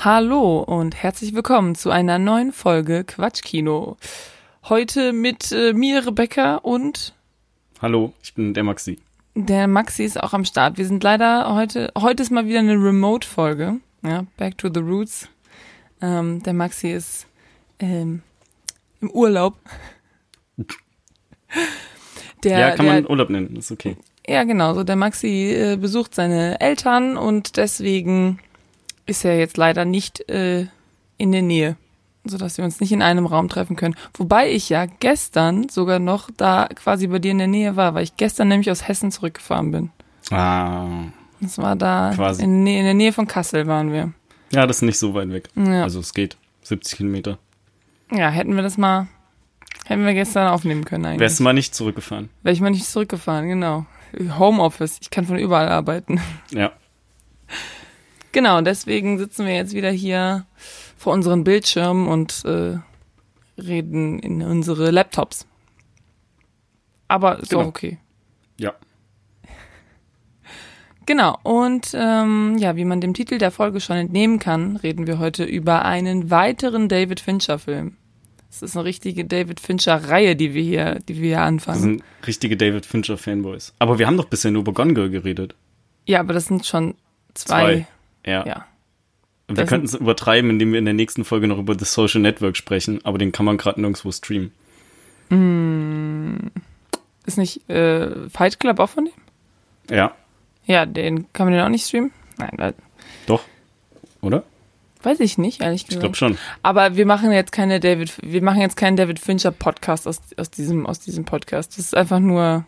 Hallo und herzlich willkommen zu einer neuen Folge Quatschkino. Heute mit äh, mir, Rebecca und Hallo, ich bin der Maxi. der Maxi ist auch am Start. Wir sind leider heute, heute ist mal wieder eine Remote-Folge. Ja, back to the roots. Ähm, der Maxi ist ähm, im Urlaub. Der, ja, kann der, man Urlaub nennen, ist okay. Ja, genau. So der Maxi äh, besucht seine Eltern und deswegen ist er jetzt leider nicht äh, in der Nähe, sodass wir uns nicht in einem Raum treffen können. Wobei ich ja gestern sogar noch da quasi bei dir in der Nähe war, weil ich gestern nämlich aus Hessen zurückgefahren bin. Ah, Das war da Quasi. in, in der Nähe von Kassel waren wir. ja, das ist nicht so weit weg. Ja. Also es geht 70 Kilometer. Ja, hätten wir das mal, hätten wir gestern aufnehmen können eigentlich. Wärst du mal nicht zurückgefahren? Wäre ich mal nicht zurückgefahren, genau. Homeoffice, ich kann von überall arbeiten. Ja. Genau, deswegen sitzen wir jetzt wieder hier vor unseren Bildschirmen und äh, reden in unsere Laptops. Aber ist Genau. auch okay. Ja. Genau, und ähm, ja, wie man dem Titel der Folge schon entnehmen kann, reden wir heute über einen weiteren David Fincher-Film. Es ist eine richtige David Fincher-Reihe, die wir hier, die wir hier Das anfangen. sind richtige David Fincher Fanboys. Aber wir haben doch bisher nur über Gone Girl geredet. Ja, aber das sind schon zwei. Ja. Ja. Wir Das könnten es übertreiben, indem wir in der nächsten Folge noch über The Social Network sprechen, aber den kann man gerade nirgendwo streamen. Ist nicht äh, Fight Club auch von dem? Ja, Ja, den kann man den auch nicht streamen? Nein, da, doch. Oder? weiß ich nicht, ehrlich Ich gesagt. glaube schon. Aber wir machen jetzt keine David, wir machen jetzt keinen David Fincher Podcast aus, aus diesem, aus diesem Podcast. Das ist einfach nur,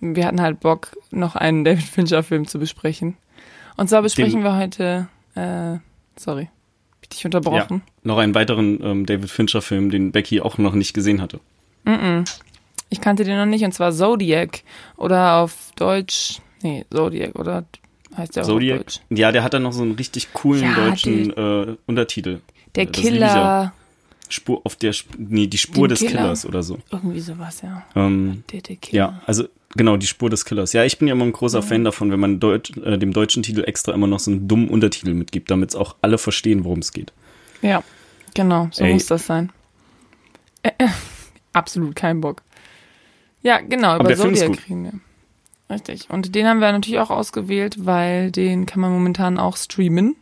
wir hatten halt Bock, noch einen David Fincher Film zu besprechen. Und zwar besprechen wir heute, äh, sorry, hab ich dich unterbrochen? Noch einen weiteren ähm, David Fincher Film, den Becky auch noch nicht gesehen hatte. Ich kannte den noch nicht, und zwar Zodiac. Oder auf Deutsch, nee, Zodiac, oder heißt der auch auf Zodiac. Deutsch? Ja, der hat dann noch so einen richtig coolen Ja, deutschen äh, Untertitel. Der das Killer, ja. Spur auf der nee, die Spur Den des Killer. Killers oder so. irgendwie sowas, ja. Ähm, Der, der Killer. ja, also genau, die Spur des Killers. Ja, ich bin ja immer ein großer Fan davon, wenn man Deut äh, dem deutschen Titel extra immer noch so einen dummen Untertitel mitgibt, damit es auch alle verstehen, worum es geht. Ja, genau, so Ey. muss das sein. Äh, äh, absolut kein Bock. Ja, genau, über Film ist Zodiac reden wir. Richtig. Und den haben wir natürlich auch ausgewählt, weil den kann man momentan auch streamen.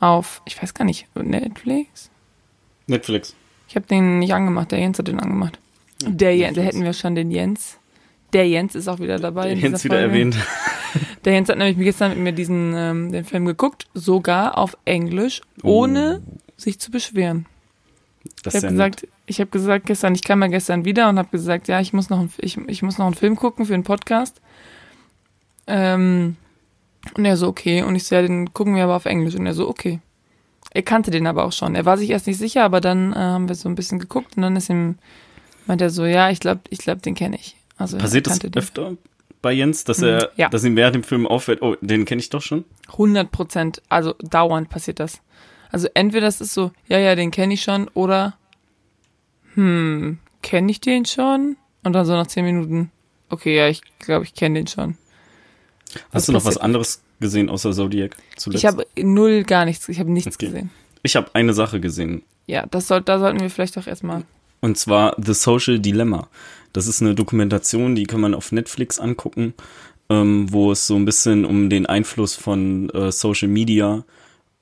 Auf, ich weiß gar nicht, Netflix? Netflix. Ich habe den nicht angemacht, der Jens hat den angemacht. Der Jens, da hätten wir schon den Jens. Der Jens ist auch wieder dabei. in Jens wieder Folge. erwähnt. Der Jens hat nämlich gestern mit mir diesen ähm, den Film geguckt, sogar auf Englisch, ohne sich zu beschweren. Das Ich habe ja gesagt, ich habe gesagt gestern, ich kam mal gestern wieder und habe gesagt, ja, ich muss noch, einen- ich, ich muss noch einen Film gucken für einen Podcast. Ähm, und er so, okay. Und ich so, ja, den gucken wir aber auf Englisch. Und er so, okay. Er kannte den aber auch schon. Er war sich erst nicht sicher, aber dann äh, haben wir so ein bisschen geguckt und dann ist ihm, meint er so, ja, ich glaube, ich glaube, den kenne ich. Also Passiert er das den. öfter bei Jens, dass er, ja. dass ihm während dem Film auffällt, oh, den kenne ich doch schon? 100 Prozent, also dauernd passiert das. Also entweder das ist so, ja, ja, den kenne ich schon, oder, hm, kenne ich den schon? Und dann so nach 10 Minuten, okay, ja, ich glaube, ich kenne den schon. Hast du noch was anderes gesehen außer Zodiac zuletzt? Ich habe null, gar nichts, ich habe nichts Okay. gesehen. ich habe eine Sache gesehen. Ja, das soll, da sollten wir vielleicht auch erstmal. Und zwar The Social Dilemma. Das ist eine Dokumentation, die kann man auf Netflix angucken, ähm, wo es so ein bisschen um den Einfluss von äh, Social Media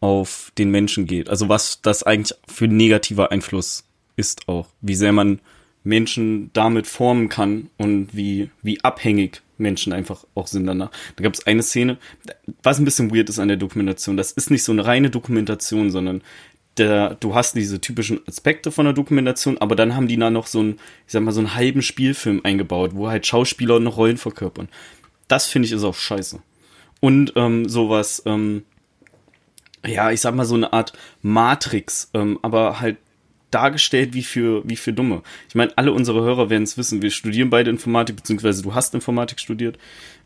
auf den Menschen geht. Also was das eigentlich für negativer Einfluss ist auch. Wie sehr man Menschen damit formen kann und wie, wie abhängig Menschen einfach auch sind danach. Da gab es eine Szene, was ein bisschen weird ist an der Dokumentation. Das ist nicht so eine reine Dokumentation, sondern der, du hast diese typischen Aspekte von der Dokumentation, aber dann haben die da noch so einen, ich sag mal, so einen halben Spielfilm eingebaut, wo halt Schauspieler noch Rollen verkörpern. Das finde ich ist auch scheiße. Und ähm, sowas, ähm, ja, ich sag mal so eine Art Matrix, ähm, aber halt dargestellt wie für, wie für Dumme. Ich meine, alle unsere Hörer werden es wissen, wir studieren beide Informatik, beziehungsweise du hast Informatik studiert.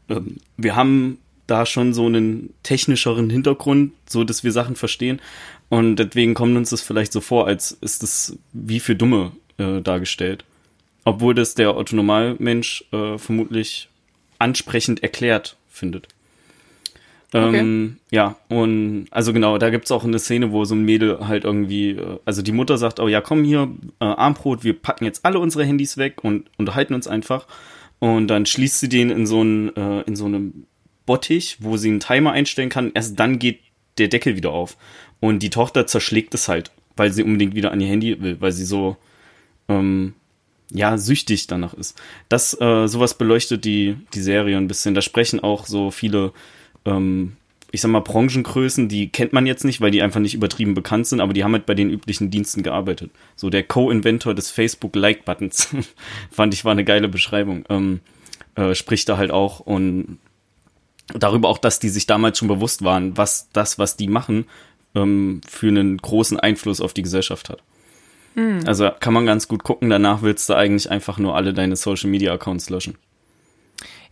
Ähm, wir haben da schon so einen technischeren Hintergrund, so dass wir Sachen verstehen. Und deswegen kommt uns das vielleicht so vor, als ist das wie für Dumme äh, dargestellt. Obwohl das der Autonomalmensch äh, vermutlich ansprechend erklärt findet. Ähm, ja, und also genau, da gibt's auch eine Szene, wo so ein Mädel halt irgendwie, äh, also die Mutter sagt, oh ja, komm hier, äh, Armbrot, wir packen jetzt alle unsere Handys weg und unterhalten uns einfach. Und dann schließt sie den in so einen, äh, in so einem Bottich, wo sie einen Timer einstellen kann. Erst dann geht der Deckel wieder auf. Und die Tochter zerschlägt es halt, weil sie unbedingt wieder an ihr Handy will, weil sie so, ähm, ja, süchtig danach ist. Das, äh, sowas beleuchtet die, die Serie ein bisschen. Da sprechen auch so viele, ähm, ich sag mal, Branchengrößen, die kennt man jetzt nicht, weil die einfach nicht übertrieben bekannt sind, aber die haben halt bei den üblichen Diensten gearbeitet. So der Co-Inventor des Facebook-Like-Buttons, fand ich war eine geile Beschreibung, ähm, äh, spricht da halt auch und darüber auch, dass die sich damals schon bewusst waren, was das, was die machen, ähm, für einen großen Einfluss auf die Gesellschaft hat. Hm. Also kann man ganz gut gucken, danach willst du eigentlich einfach nur alle deine Social Media Accounts löschen.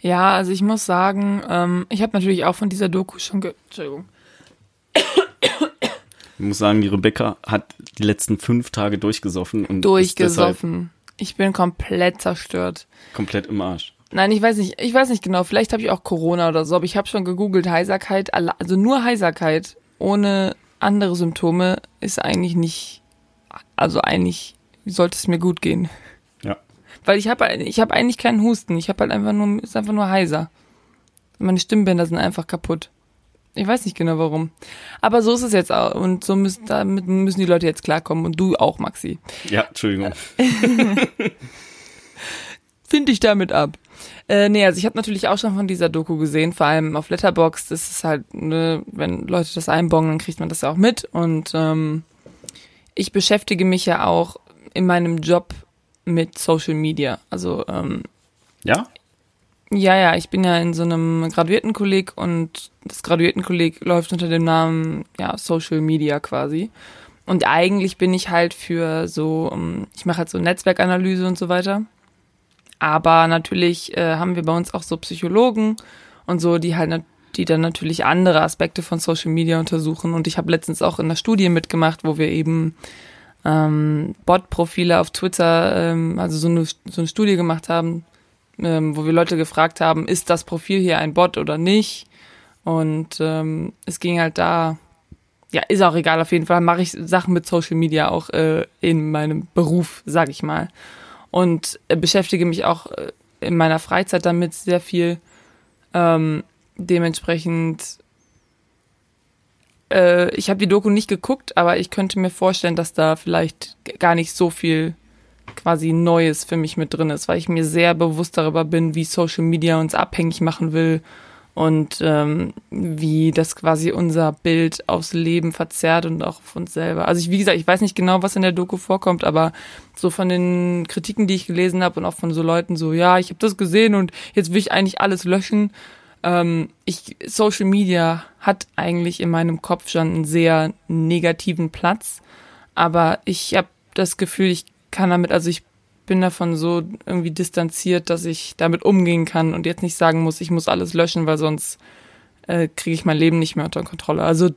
Ja, also ich muss sagen, ähm, ich habe natürlich auch von dieser Doku schon ge Entschuldigung. Ich muss sagen, die Rebecca hat die letzten fünf Tage durchgesoffen und durchgesoffen. Ich bin komplett zerstört. Komplett im Arsch. Nein, ich weiß nicht, ich weiß nicht genau, vielleicht habe ich auch Corona oder so, aber ich habe schon gegoogelt, Heiserkeit, also nur Heiserkeit ohne andere Symptome ist eigentlich nicht, also eigentlich sollte es mir gut gehen. Ja. Weil ich habe ich hab eigentlich keinen Husten, ich habe halt einfach nur, ist einfach nur heiser. Meine Stimmbänder sind einfach kaputt. Ich weiß nicht genau warum. Aber so ist es jetzt auch. Und so müssen, damit müssen die Leute jetzt klarkommen. Und du auch, Maxi. Ja, Entschuldigung. Find ich damit ab. Äh, nee, also ich habe natürlich auch schon von dieser Doku gesehen, vor allem auf Letterboxd. Das ist halt, ne, wenn Leute das einbongen, dann kriegt man das ja auch mit. Und ähm, ich beschäftige mich ja auch in meinem Job mit Social Media. Also ähm, ja? Ja, ja, ich bin ja in so einem Graduiertenkolleg und das Graduiertenkolleg läuft unter dem Namen ja Social Media quasi. Und eigentlich bin ich halt für so, ähm, ich mache halt so Netzwerkanalyse und so weiter. Aber natürlich äh, haben wir bei uns auch so Psychologen und so, die halt, die dann natürlich andere Aspekte von Social Media untersuchen. Und ich habe letztens auch in der Studie mitgemacht, wo wir eben ähm, Bot-Profile auf Twitter, ähm, also so eine, so eine Studie gemacht haben, ähm, wo wir Leute gefragt haben, ist das Profil hier ein Bot oder nicht? Und ähm, es ging halt da, ja, ist auch egal, auf jeden Fall mache ich Sachen mit Social Media auch äh, in meinem Beruf, sag ich mal und äh, beschäftige mich auch äh, in meiner Freizeit damit sehr viel. Ähm, dementsprechend, äh, ich habe die Doku nicht geguckt, aber ich könnte mir vorstellen, dass da vielleicht gar nicht so viel quasi Neues für mich mit drin ist, weil ich mir sehr bewusst darüber bin, wie Social Media uns abhängig machen will und ähm, wie das quasi unser Bild aufs Leben verzerrt und auch auf uns selber. Also ich, wie gesagt, ich weiß nicht genau, was in der Doku vorkommt, aber so von den Kritiken, die ich gelesen habe und auch von so Leuten so, ja, ich habe das gesehen und jetzt will ich eigentlich alles löschen. Ähm, ich, Social Media hat eigentlich in meinem Kopf schon einen sehr negativen Platz, aber ich habe das Gefühl, ich kann damit, also ich bin davon so irgendwie distanziert, dass ich damit umgehen kann und jetzt nicht sagen muss, ich muss alles löschen, weil sonst äh, kriege ich mein Leben nicht mehr unter Kontrolle. Also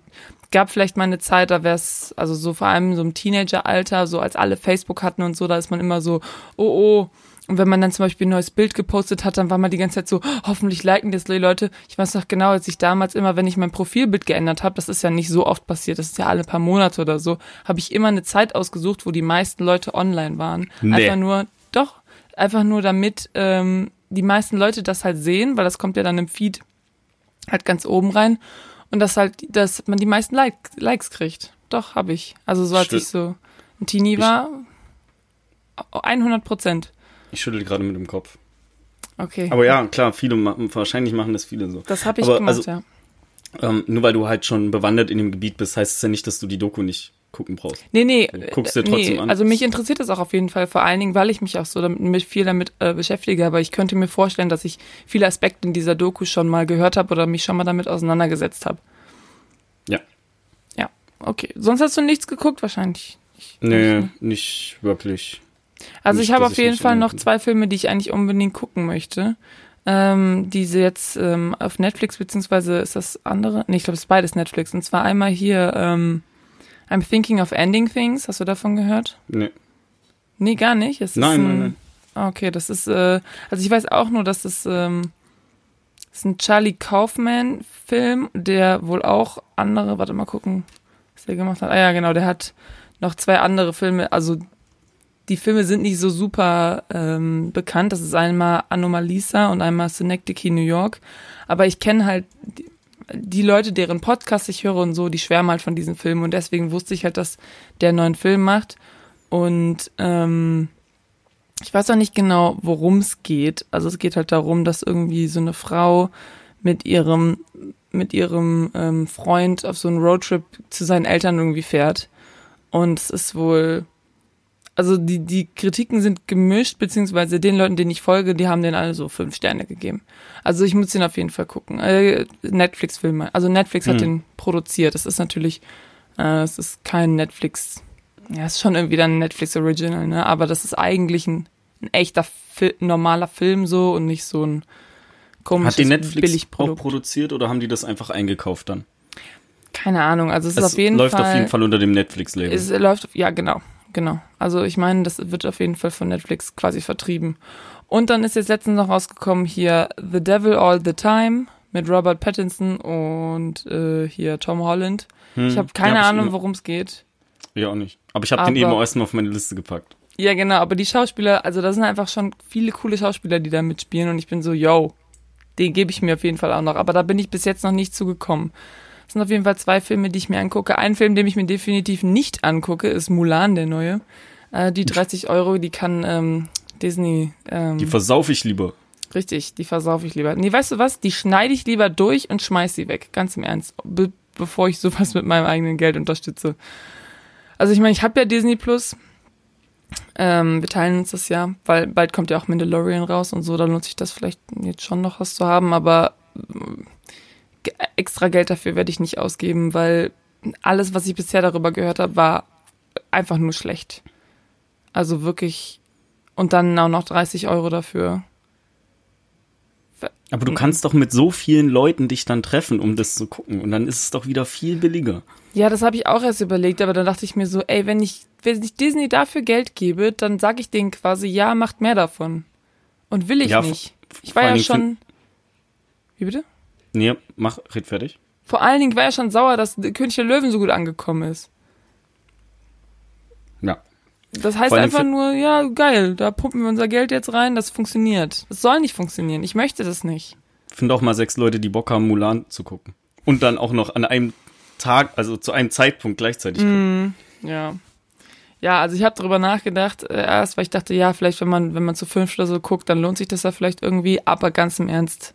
gab vielleicht mal eine Zeit, da wäre es, also so vor allem so im Teenageralter, so als alle Facebook hatten und so, da ist man immer so, oh oh, und wenn man dann zum Beispiel ein neues Bild gepostet hat, dann war man die ganze Zeit so, hoffentlich liken das die Leute. Ich weiß noch genau, als ich damals immer, wenn ich mein Profilbild geändert habe, das ist ja nicht so oft passiert, das ist ja alle paar Monate oder so, habe ich immer eine Zeit ausgesucht, wo die meisten Leute online waren. Nee. Einfach nur, doch, einfach nur damit ähm, die meisten Leute das halt sehen, weil das kommt ja dann im Feed halt ganz oben rein und dass halt, dass man die meisten like, Likes kriegt. Doch, habe ich. Also so als Stimmt. ich so ein Teenie war, 100 Prozent. Ich schüttel gerade mit dem Kopf. Okay. Aber ja, klar, viele wahrscheinlich machen das viele so. Das habe ich Aber, gemacht, also, ja. Ähm, nur weil du halt schon bewandert in dem Gebiet bist, heißt es ja nicht, dass du die Doku nicht gucken brauchst. Nee, nee. Du guckst dir trotzdem nee, an. Also mich interessiert das auch auf jeden Fall, vor allen Dingen, weil ich mich auch so damit, viel damit äh, beschäftige. Aber ich könnte mir vorstellen, dass ich viele Aspekte in dieser Doku schon mal gehört habe oder mich schon mal damit auseinandergesetzt habe. Ja. Ja, okay. Sonst hast du nichts geguckt wahrscheinlich. Ich, nee, nicht, nicht wirklich. Also nicht, ich habe auf jeden Fall noch zwei Filme, die ich eigentlich unbedingt gucken möchte. Ähm, diese jetzt ähm, auf Netflix, beziehungsweise ist das andere? Nee, ich glaube, es ist beides Netflix. Und zwar einmal hier ähm, I'm Thinking of Ending Things. Hast du davon gehört? Nee. Nee, gar nicht. Es nein, ein, nein, nein. Ah, okay, das ist, äh, also ich weiß auch nur, dass es ähm, Das ist ein Charlie Kaufman-Film, der wohl auch andere, warte mal gucken, was der gemacht hat. Ah ja, genau, der hat noch zwei andere Filme, also die Filme sind nicht so super ähm, bekannt. Das ist einmal Anomalisa und einmal Synecdoche New York. Aber ich kenne halt die, Leute, deren Podcast ich höre und so, die schwärmen halt von diesen Filmen. Und deswegen wusste ich halt, dass der einen neuen Film macht. Und ähm, ich weiß auch nicht genau, worum es geht. Also es geht halt darum, dass irgendwie so eine Frau mit ihrem mit ihrem ähm, Freund auf so einen Roadtrip zu seinen Eltern irgendwie fährt. Und es ist wohl also die, die Kritiken sind gemischt, beziehungsweise den Leuten, denen ich folge, die haben den alle so fünf Sterne gegeben. Also ich muss den auf jeden Fall gucken. Äh, Netflix-Filme. Also Netflix hm. hat den produziert. Das ist natürlich, äh, es ist kein Netflix, ja, es ist schon irgendwie dann ein Netflix-Original, ne? Aber das ist eigentlich ein, ein echter Fil normaler Film so und nicht so ein komisches Hat die Netflix auch produziert oder haben die das einfach eingekauft dann? Keine Ahnung, also es, es ist auf jeden läuft Fall. läuft auf jeden Fall unter dem Netflix-Label. Es läuft, ja, genau genau. Also ich meine, das wird auf jeden Fall von Netflix quasi vertrieben. Und dann ist jetzt letztens noch rausgekommen hier The Devil All the Time mit Robert Pattinson und äh, hier Tom Holland. Hm, ich habe keine hab Ahnung, worum es geht. Ja, auch nicht. Aber ich habe den eben erstmal auf meine Liste gepackt. Ja, genau, aber die Schauspieler, also da sind einfach schon viele coole Schauspieler, die da mitspielen und ich bin so, yo, den gebe ich mir auf jeden Fall auch noch. Aber da bin ich bis jetzt noch nicht zugekommen. Das sind auf jeden Fall zwei Filme, die ich mir angucke. Ein Film, den ich mir definitiv nicht angucke, ist Mulan, der neue. Äh, die 30 Euro, die kann ähm, Disney. Ähm, die versaufe ich lieber. Richtig, die versaufe ich lieber. Nee, weißt du was? Die schneide ich lieber durch und schmeiß sie weg. Ganz im Ernst. Be bevor ich sowas mit meinem eigenen Geld unterstütze. Also ich meine, ich habe ja Disney Plus. Ähm, wir teilen uns das ja, weil bald kommt ja auch Mandalorian raus und so, da lohnt sich das vielleicht jetzt schon noch was zu haben, aber extra Geld dafür werde ich nicht ausgeben, weil alles, was ich bisher darüber gehört habe, war einfach nur schlecht. Also wirklich. Und dann auch noch 30 Euro dafür. Aber du kannst doch mit so vielen Leuten dich dann treffen, um das zu gucken. Und dann ist es doch wieder viel billiger. Ja, das habe ich auch erst überlegt, aber dann dachte ich mir so, ey, wenn ich, wenn ich Disney dafür Geld gebe, dann sage ich denen quasi, ja, macht mehr davon. Und will ich ja, nicht. Ich war ja schon. Wie bitte? Nee, mach, red fertig. Vor allen Dingen war er schon sauer, dass König der Löwen so gut angekommen ist. Ja. Das heißt einfach nur, ja, geil, da pumpen wir unser Geld jetzt rein, das funktioniert. Das soll nicht funktionieren. Ich möchte das nicht. Finde auch mal sechs Leute, die Bock haben, Mulan zu gucken. Und dann auch noch an einem Tag, also zu einem Zeitpunkt gleichzeitig gucken. Mm, ja. Ja, also ich habe darüber nachgedacht, äh, erst, weil ich dachte, ja, vielleicht, wenn man, wenn man zu fünf oder so guckt, dann lohnt sich das ja vielleicht irgendwie, aber ganz im Ernst,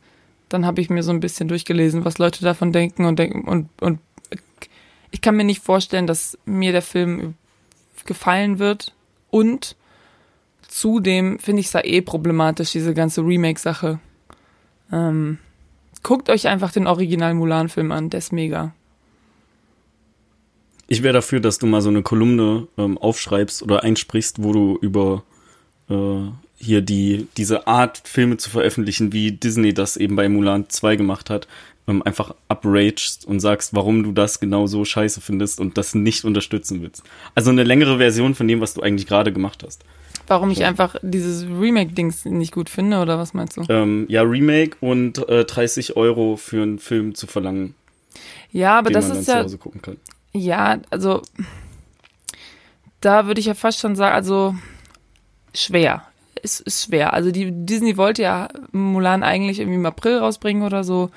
dann habe ich mir so ein bisschen durchgelesen, was Leute davon denken und denken und, und ich kann mir nicht vorstellen, dass mir der Film gefallen wird. Und zudem finde ich es ja eh problematisch, diese ganze Remake-Sache. Ähm, guckt euch einfach den Original Mulan-Film an, der ist mega. Ich wäre dafür, dass du mal so eine Kolumne ähm, aufschreibst oder einsprichst, wo du über äh, hier die, diese Art, Filme zu veröffentlichen, wie Disney das eben bei Mulan 2 gemacht hat, ähm, einfach upragest und sagst, warum du das genau so scheiße findest und das nicht unterstützen willst. Also eine längere Version von dem, was du eigentlich gerade gemacht hast. Warum ich einfach dieses Remake-Dings nicht gut finde, oder was meinst du? Ähm, ja, Remake und äh, 30 Euro für einen Film zu verlangen. Ja, aber das ist ja. Ja, also da würde ich ja fast schon sagen, also schwer ist, ist schwer. Also die Disney wollte ja Mulan eigentlich irgendwie im April rausbringen oder so.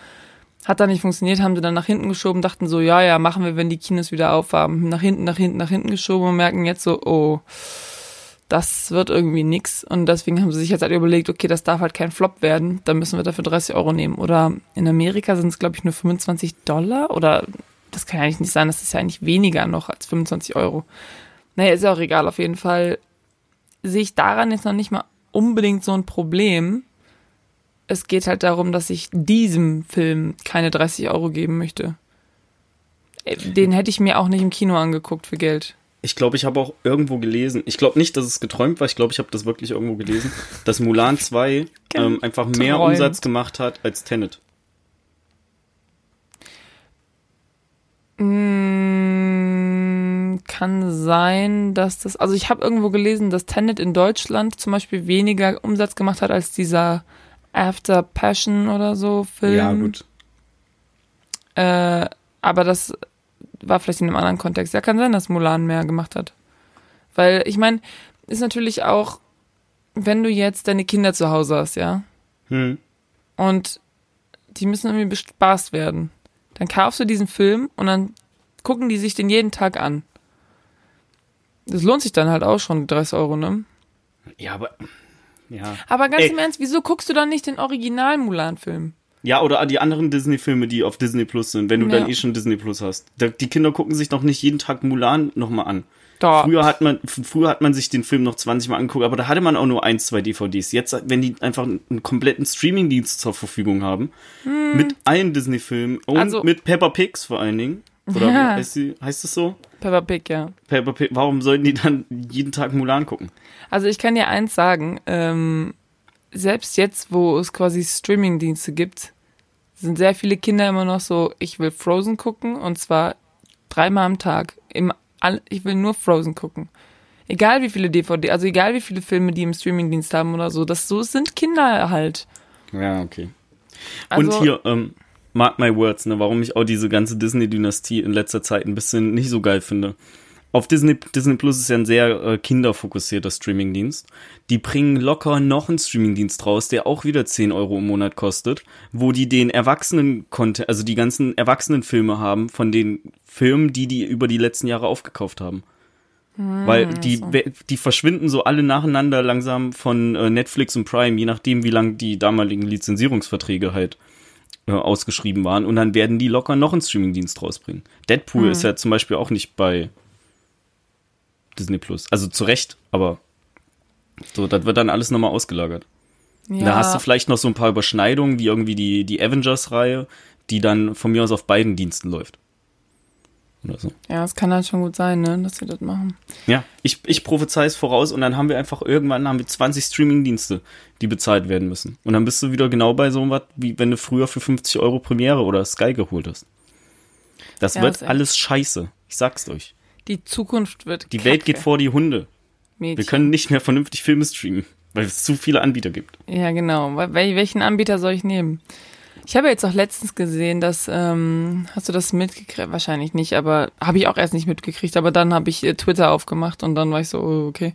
Hat dann nicht funktioniert, haben sie dann nach hinten geschoben, dachten so, ja, ja, machen wir, wenn die Kinos wieder aufhaben. Nach hinten, nach hinten, nach hinten geschoben und merken jetzt so, oh, das wird irgendwie nix. Und deswegen haben sie sich jetzt halt überlegt, okay, das darf halt kein Flop werden, dann müssen wir dafür 30 Euro nehmen. Oder in Amerika sind es, glaube ich, nur 25 Dollar oder das kann ja eigentlich nicht sein, das ist ja eigentlich weniger noch als 25 Euro. Naja, ist ja auch egal, auf jeden Fall sehe ich daran jetzt noch nicht mal unbedingt so ein Problem. Es geht halt darum, dass ich diesem Film keine 30 Euro geben möchte. Äh, den hätte ich mir auch nicht im Kino angeguckt für Geld. Ich glaube, ich habe auch irgendwo gelesen, ich glaube nicht, dass es geträumt war, ich glaube, ich habe das wirklich irgendwo gelesen, dass Mulan 2 ähm, einfach mehr Träumt. Umsatz gemacht hat als Tenet. Mmh kann sein, dass das, also ich habe irgendwo gelesen, dass Tenet in Deutschland zum Beispiel weniger Umsatz gemacht hat als dieser After Passion oder so Film. Ja, gut. Äh, aber das war vielleicht in einem anderen Kontext. Ja, kann sein, dass Mulan mehr gemacht hat. Weil, ich meine, ist natürlich auch, wenn du jetzt deine Kinder zu Hause hast, ja, Hm. und die müssen irgendwie bespaßt werden, dann kaufst du diesen Film und dann gucken die sich den jeden Tag an. Das lohnt sich dann halt auch schon, 30 Euro, ne? Ja, aber. Ja. Aber ganz Ey. im Ernst, wieso guckst du dann nicht den Original Mulan-Film? Ja, oder die anderen Disney-Filme, die auf Disney Plus sind, wenn du Ja. dann eh schon Disney Plus hast. Die Kinder gucken sich doch nicht jeden Tag Mulan nochmal an. Doch. Früher hat man, früher hat man sich den Film noch 20 Mal angeguckt, aber da hatte man auch nur ein, zwei DVDs. Jetzt, wenn die einfach einen kompletten Streaming-Dienst zur Verfügung haben, mit allen Disney-Filmen und Hm. Also- mit Peppa Pigs vor allen Dingen. Oder Ja. heißt, sie, heißt es so? Peppa Pig, ja. Peppa Pig, warum sollten die dann jeden Tag Mulan gucken? Also ich kann dir eins sagen, ähm, selbst jetzt, wo es quasi Streamingdienste gibt, sind sehr viele Kinder immer noch so, ich will Frozen gucken und zwar dreimal am Tag. Im, all, ich will nur Frozen gucken. Egal wie viele DVD, also egal wie viele Filme die im Streamingdienst haben oder so, das so sind Kinder halt. Ja, okay. Also, und hier, ähm, mark my words, ne, warum ich auch diese ganze Disney-Dynastie in letzter Zeit ein bisschen nicht so geil finde. Auf Disney, Disney Plus ist ja ein sehr äh, kinderfokussierter Streamingdienst. Die bringen locker noch einen Streamingdienst raus, der auch wieder 10 Euro im Monat kostet, wo die den Erwachsenen Content, also die ganzen Erwachsenenfilme haben von den Filmen, die die über die letzten Jahre aufgekauft haben. Weil die, we- die verschwinden so alle nacheinander langsam von äh, Netflix und Prime, je nachdem, wie lang die damaligen Lizenzierungsverträge halt äh, ausgeschrieben waren. Und dann werden die locker noch einen Streamingdienst rausbringen. Deadpool ist ja zum Beispiel auch nicht bei Disney Plus. Also zu Recht, aber so, das wird dann alles nochmal ausgelagert. ja, Da hast du vielleicht noch so ein paar Überschneidungen, wie irgendwie die, die Avengers-Reihe, die dann von mir aus auf beiden Diensten läuft. Oder so. ja, es kann halt schon gut sein, ne, dass sie das machen. Ja, ich, ich prophezei es voraus und dann haben wir einfach irgendwann haben wir 20 Streaming-Dienste, die bezahlt werden müssen. Und dann bist du wieder genau bei so was, wie wenn du früher für 50 Euro Premiere oder Sky geholt hast. Das Ja, wird alles scheiße. Ich sag's euch. Die Zukunft wird Die Kacke. Welt geht vor die Hunde. Mädchen. Wir können nicht mehr vernünftig Filme streamen, weil es zu viele Anbieter gibt. Ja, genau. Wel welchen Anbieter soll ich nehmen? Ich habe jetzt auch letztens gesehen, dass, ähm, hast du das mitgekriegt? Wahrscheinlich nicht, aber habe ich auch erst nicht mitgekriegt, aber dann habe ich äh, Twitter aufgemacht und dann war ich so, oh, okay.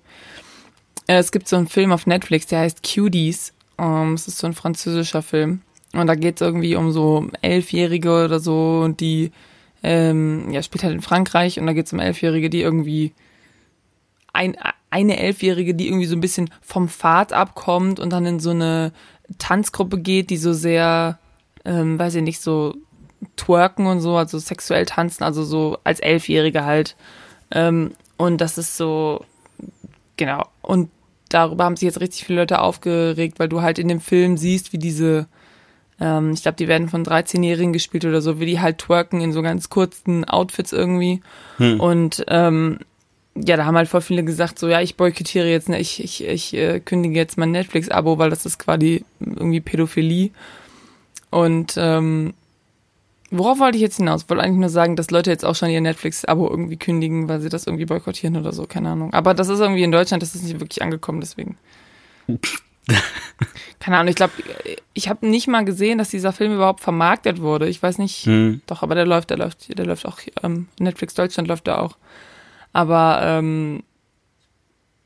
Äh, es gibt so einen Film auf Netflix, der heißt Cuties. Ähm, es ist so ein französischer Film. Und da geht es irgendwie um so Elfjährige oder so, und die, ähm, ja, spielt halt in Frankreich und da geht es um Elfjährige, die irgendwie ein, eine Elfjährige, die irgendwie so ein bisschen vom Pfad abkommt und dann in so eine Tanzgruppe geht, die so sehr, ähm, weiß ich nicht, so twerken und so, also sexuell tanzen, also so als Elfjährige halt. Ähm, und das ist so, genau. Und darüber haben sich jetzt richtig viele Leute aufgeregt, weil du halt in dem Film siehst, wie diese, ähm, ich glaube, die werden von 13-Jährigen gespielt oder so, wie die halt twerken in so ganz kurzen Outfits irgendwie. Und ähm, ja, da haben halt voll viele gesagt, so, ja, ich boykottiere jetzt, ne, ich, ich, ich äh, kündige jetzt mein Netflix-Abo, weil das ist quasi irgendwie Pädophilie. Und ähm, worauf wollte ich jetzt hinaus? Ich wollte eigentlich nur sagen, dass Leute jetzt auch schon ihr Netflix-Abo irgendwie kündigen, weil sie das irgendwie boykottieren oder so, keine Ahnung. Aber das ist irgendwie in Deutschland, das ist nicht wirklich angekommen, deswegen. keine Ahnung, ich glaube, ich habe nicht mal gesehen, dass dieser Film überhaupt vermarktet wurde. Ich weiß nicht, Hm. doch, aber der läuft, der läuft, der läuft auch, ähm, Netflix Deutschland läuft da auch. Aber, ähm,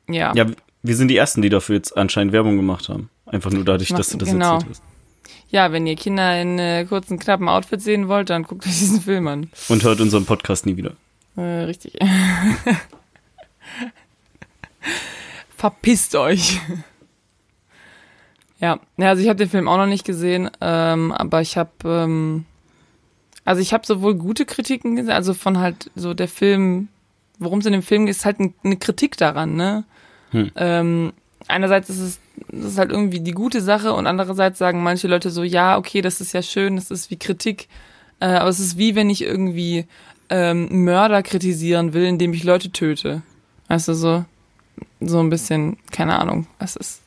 ja. Ja, wir sind die Ersten, die dafür jetzt anscheinend Werbung gemacht haben. Einfach nur dadurch, dass du das genau. erzählt hast. Ja, wenn ihr Kinder in äh, kurzen, knappen Outfits sehen wollt, dann guckt euch diesen Film an. Und hört unseren Podcast nie wieder. Äh, richtig. Verpisst euch. ja, also ich habe den Film auch noch nicht gesehen, ähm, aber ich habe, ähm, also ich habe sowohl gute Kritiken gesehen, also von halt so der Film, worum es in dem Film geht, ist halt ein, eine Kritik daran, ne? Hm. Ähm, einerseits ist es das ist halt irgendwie die gute Sache und andererseits sagen manche Leute so, ja, okay, das ist ja schön, das ist wie Kritik, äh, aber es ist wie wenn ich irgendwie ähm, Mörder kritisieren will, indem ich Leute töte. Weißt du, so, so ein bisschen, keine Ahnung, es ist,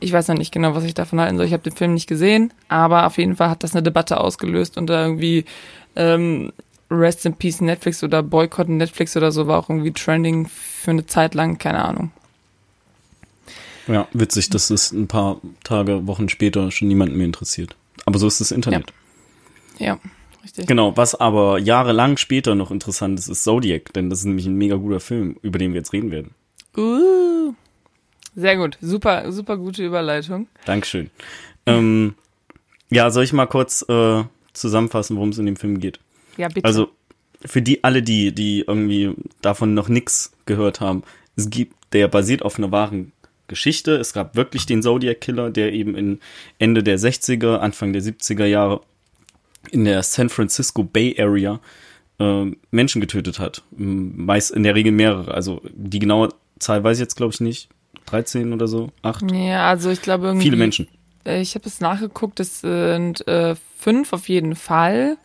ich weiß noch nicht genau, was ich davon halten soll. Ich habe den Film nicht gesehen, aber auf jeden Fall hat das eine Debatte ausgelöst und da irgendwie ähm, Rest in Peace Netflix oder Boycott Netflix oder so war auch irgendwie trending für eine Zeit lang, keine Ahnung. Ja, witzig, dass es ein paar Tage, Wochen später schon niemanden mehr interessiert. Aber so ist das Internet. Ja, ja richtig. Genau, was aber jahrelang später noch interessant ist, ist Zodiac, denn das ist nämlich ein mega guter Film, über den wir jetzt reden werden. Uh, sehr gut, super, super gute Überleitung. Dankeschön. Ähm, ja, soll ich mal kurz äh, zusammenfassen, worum es in dem Film geht? Ja, bitte. Also für die alle, die, die irgendwie davon noch nichts gehört haben, es gibt, der basiert auf einer wahren Geschichte. Es gab wirklich den Zodiac Killer, der eben in Ende der 60er, Anfang der 70er Jahre in der San Francisco Bay Area äh, Menschen getötet hat. Meist in der Regel mehrere. Also die genaue Zahl weiß ich jetzt, glaube ich, nicht. 13 oder so? 8? Ja, also ich glaube irgendwie. Viele Menschen. Äh, ich habe es nachgeguckt, es sind äh, fünf auf jeden Fall.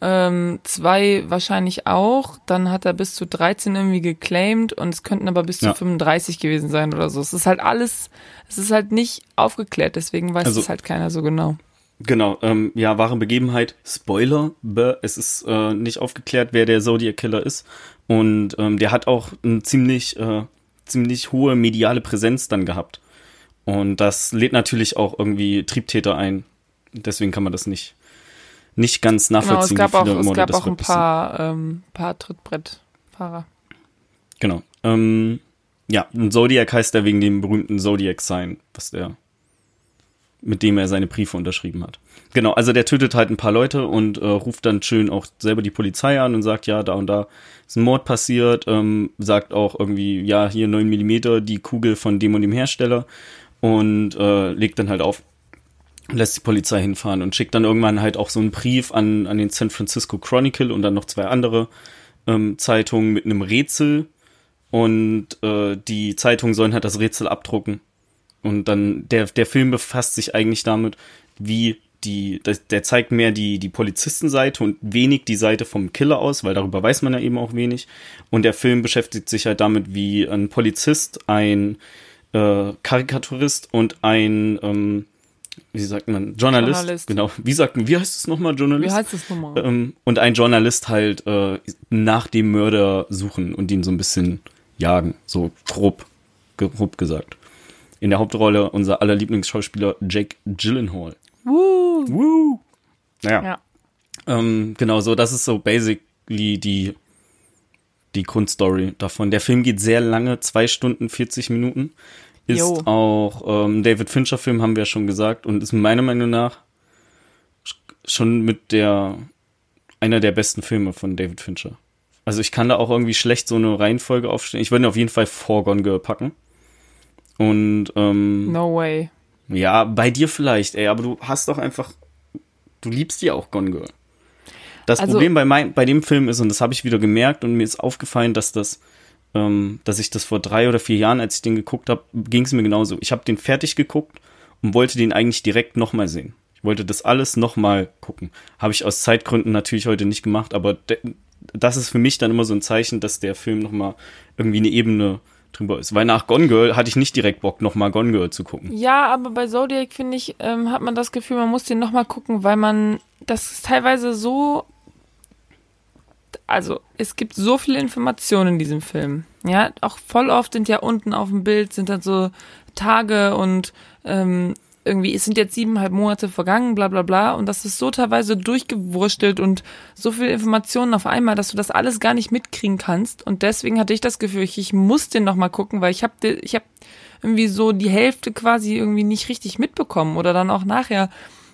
Ähm, zwei wahrscheinlich auch. Dann hat er bis zu 13 irgendwie geclaimed und es könnten aber bis zu Ja. 35 gewesen sein oder so. Es ist halt alles, es ist halt nicht aufgeklärt, deswegen weiß Also- es halt keiner so genau. Genau, ähm, ja, wahre Begebenheit. Spoiler, bäh, es ist äh, nicht aufgeklärt, wer der Zodiac Killer ist. Und ähm, der hat auch eine ziemlich, äh, ziemlich hohe mediale Präsenz dann gehabt. Und das lädt natürlich auch irgendwie Triebtäter ein. Deswegen kann man das nicht, nicht ganz Genau, es nachvollziehen. gab wie auch, viele es Morde gab auch ein paar, ähm, paar Trittbrettfahrer. Genau. Ähm, ja, ein Zodiac heißt er wegen dem berühmten Zodiac-Sign, was der, mit dem er seine Briefe unterschrieben hat. Genau, also der tötet halt ein paar Leute und äh, ruft dann schön auch selber die Polizei an und sagt, ja, da und da ist ein Mord passiert, ähm, sagt auch irgendwie, ja, hier 9 Millimeter, die Kugel von dem und dem Hersteller und äh, legt dann halt auf lässt die Polizei hinfahren und schickt dann irgendwann halt auch so einen Brief an, an den San Francisco Chronicle und dann noch zwei andere ähm, Zeitungen mit einem Rätsel und äh, die Zeitungen sollen halt das Rätsel abdrucken. Und dann, der, der Film befasst sich eigentlich damit, wie die, der, der zeigt mehr die, die Polizistenseite und wenig die Seite vom Killer aus, weil darüber weiß man ja eben auch wenig. Und der Film beschäftigt sich halt damit, wie ein Polizist, ein äh, Karikaturist und ein, ähm, wie sagt man, Journalist, Journalist. genau, wie sagt man, wie heißt es nochmal, Journalist? Wie heißt das nochmal? ähm, und ein Journalist halt äh, nach dem Mörder suchen und ihn so ein bisschen jagen, so grob, grob gesagt. In der Hauptrolle unser aller Lieblingsschauspieler Jake Gyllenhaal. Woo! Woo! Ja, Ja. Ähm, genau so, das ist so basically die die Grundstory davon. Der Film geht sehr lange, zwei Stunden 40 Minuten. Ist Jo. auch ähm, David Fincher Film, haben wir ja schon gesagt, und ist meiner Meinung nach sch- schon mit der einer der besten Filme von David Fincher. Also ich kann da auch irgendwie schlecht so eine Reihenfolge aufstellen. Ich würde ihn auf jeden Fall vor Gone Girl packen. Und ähm, No way. ja, bei dir vielleicht, ey, aber du hast doch einfach, du liebst ja auch Gone Girl. Das Also- Problem bei, mein, bei dem Film ist, und das habe ich wieder gemerkt und mir ist aufgefallen, dass das, ähm, dass ich das vor drei oder vier Jahren, als ich den geguckt habe, ging es mir genauso. Ich habe den fertig geguckt und wollte den eigentlich direkt nochmal sehen. Ich wollte das alles nochmal gucken. Habe ich aus Zeitgründen natürlich heute nicht gemacht, aber das ist für mich dann immer so ein Zeichen, dass der Film nochmal irgendwie eine Ebene drüber ist. Weil nach Gone Girl hatte ich nicht direkt Bock, nochmal Gone Girl zu gucken. Ja, aber bei Zodiac, finde ich, ähm, hat man das Gefühl, man muss den nochmal gucken, weil man, das ist teilweise so, also es gibt so viele Informationen in diesem Film. Ja, auch voll oft sind ja unten auf dem Bild sind dann so Tage und ähm, irgendwie, es sind jetzt siebeneinhalb Monate vergangen, bla bla bla, und das ist so teilweise durchgewurstelt und so viele Informationen auf einmal, dass du das alles gar nicht mitkriegen kannst. Und deswegen hatte ich das Gefühl, ich, ich muss den nochmal gucken, weil ich habe ich hab irgendwie so die Hälfte quasi irgendwie nicht richtig mitbekommen. Oder dann auch nachher,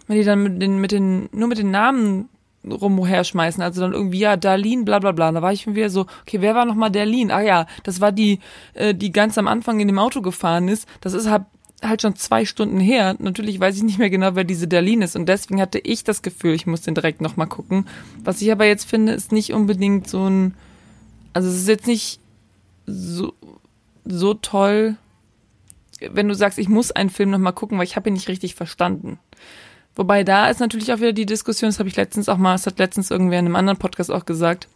wenn die dann mit den, mit den, nur mit den Namen rumherschmeißen, also dann irgendwie, ja, Darlene, bla bla bla. Da war ich schon wieder so, okay, wer war nochmal Darlene? Ah ja, das war die, äh, die ganz am Anfang in dem Auto gefahren ist. Das ist halt, halt schon zwei Stunden her. Natürlich weiß ich nicht mehr genau, wer diese Darlene ist. Und deswegen hatte ich das Gefühl, ich muss den direkt nochmal gucken. Was ich aber jetzt finde, ist nicht unbedingt so ein, also es ist jetzt nicht so, so toll, wenn du sagst, ich muss einen Film nochmal gucken, weil ich habe ihn nicht richtig verstanden. Wobei da ist natürlich auch wieder die Diskussion, das habe ich letztens auch mal, das hat letztens irgendwer in einem anderen Podcast auch gesagt.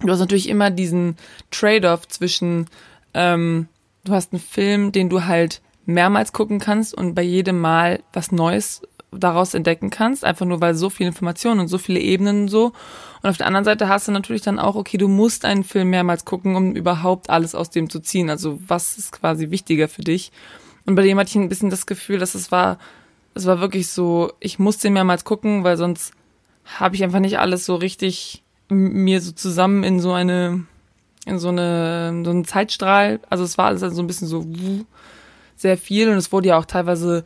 Du hast natürlich immer diesen Trade-off zwischen, ähm, du hast einen Film, den du halt mehrmals gucken kannst und bei jedem Mal was Neues daraus entdecken kannst, einfach nur weil so viele Informationen und so viele Ebenen und so. Und auf der anderen Seite hast du natürlich dann auch, okay, du musst einen Film mehrmals gucken, um überhaupt alles aus dem zu ziehen. Also was ist quasi wichtiger für dich? Und bei dem hatte ich ein bisschen das Gefühl, dass es war, es war wirklich so, ich musste mehrmals gucken, weil sonst habe ich einfach nicht alles so richtig mir so zusammen in so eine, in so eine, so einen Zeitstrahl. Also es war alles so ein bisschen so sehr viel und es wurde ja auch teilweise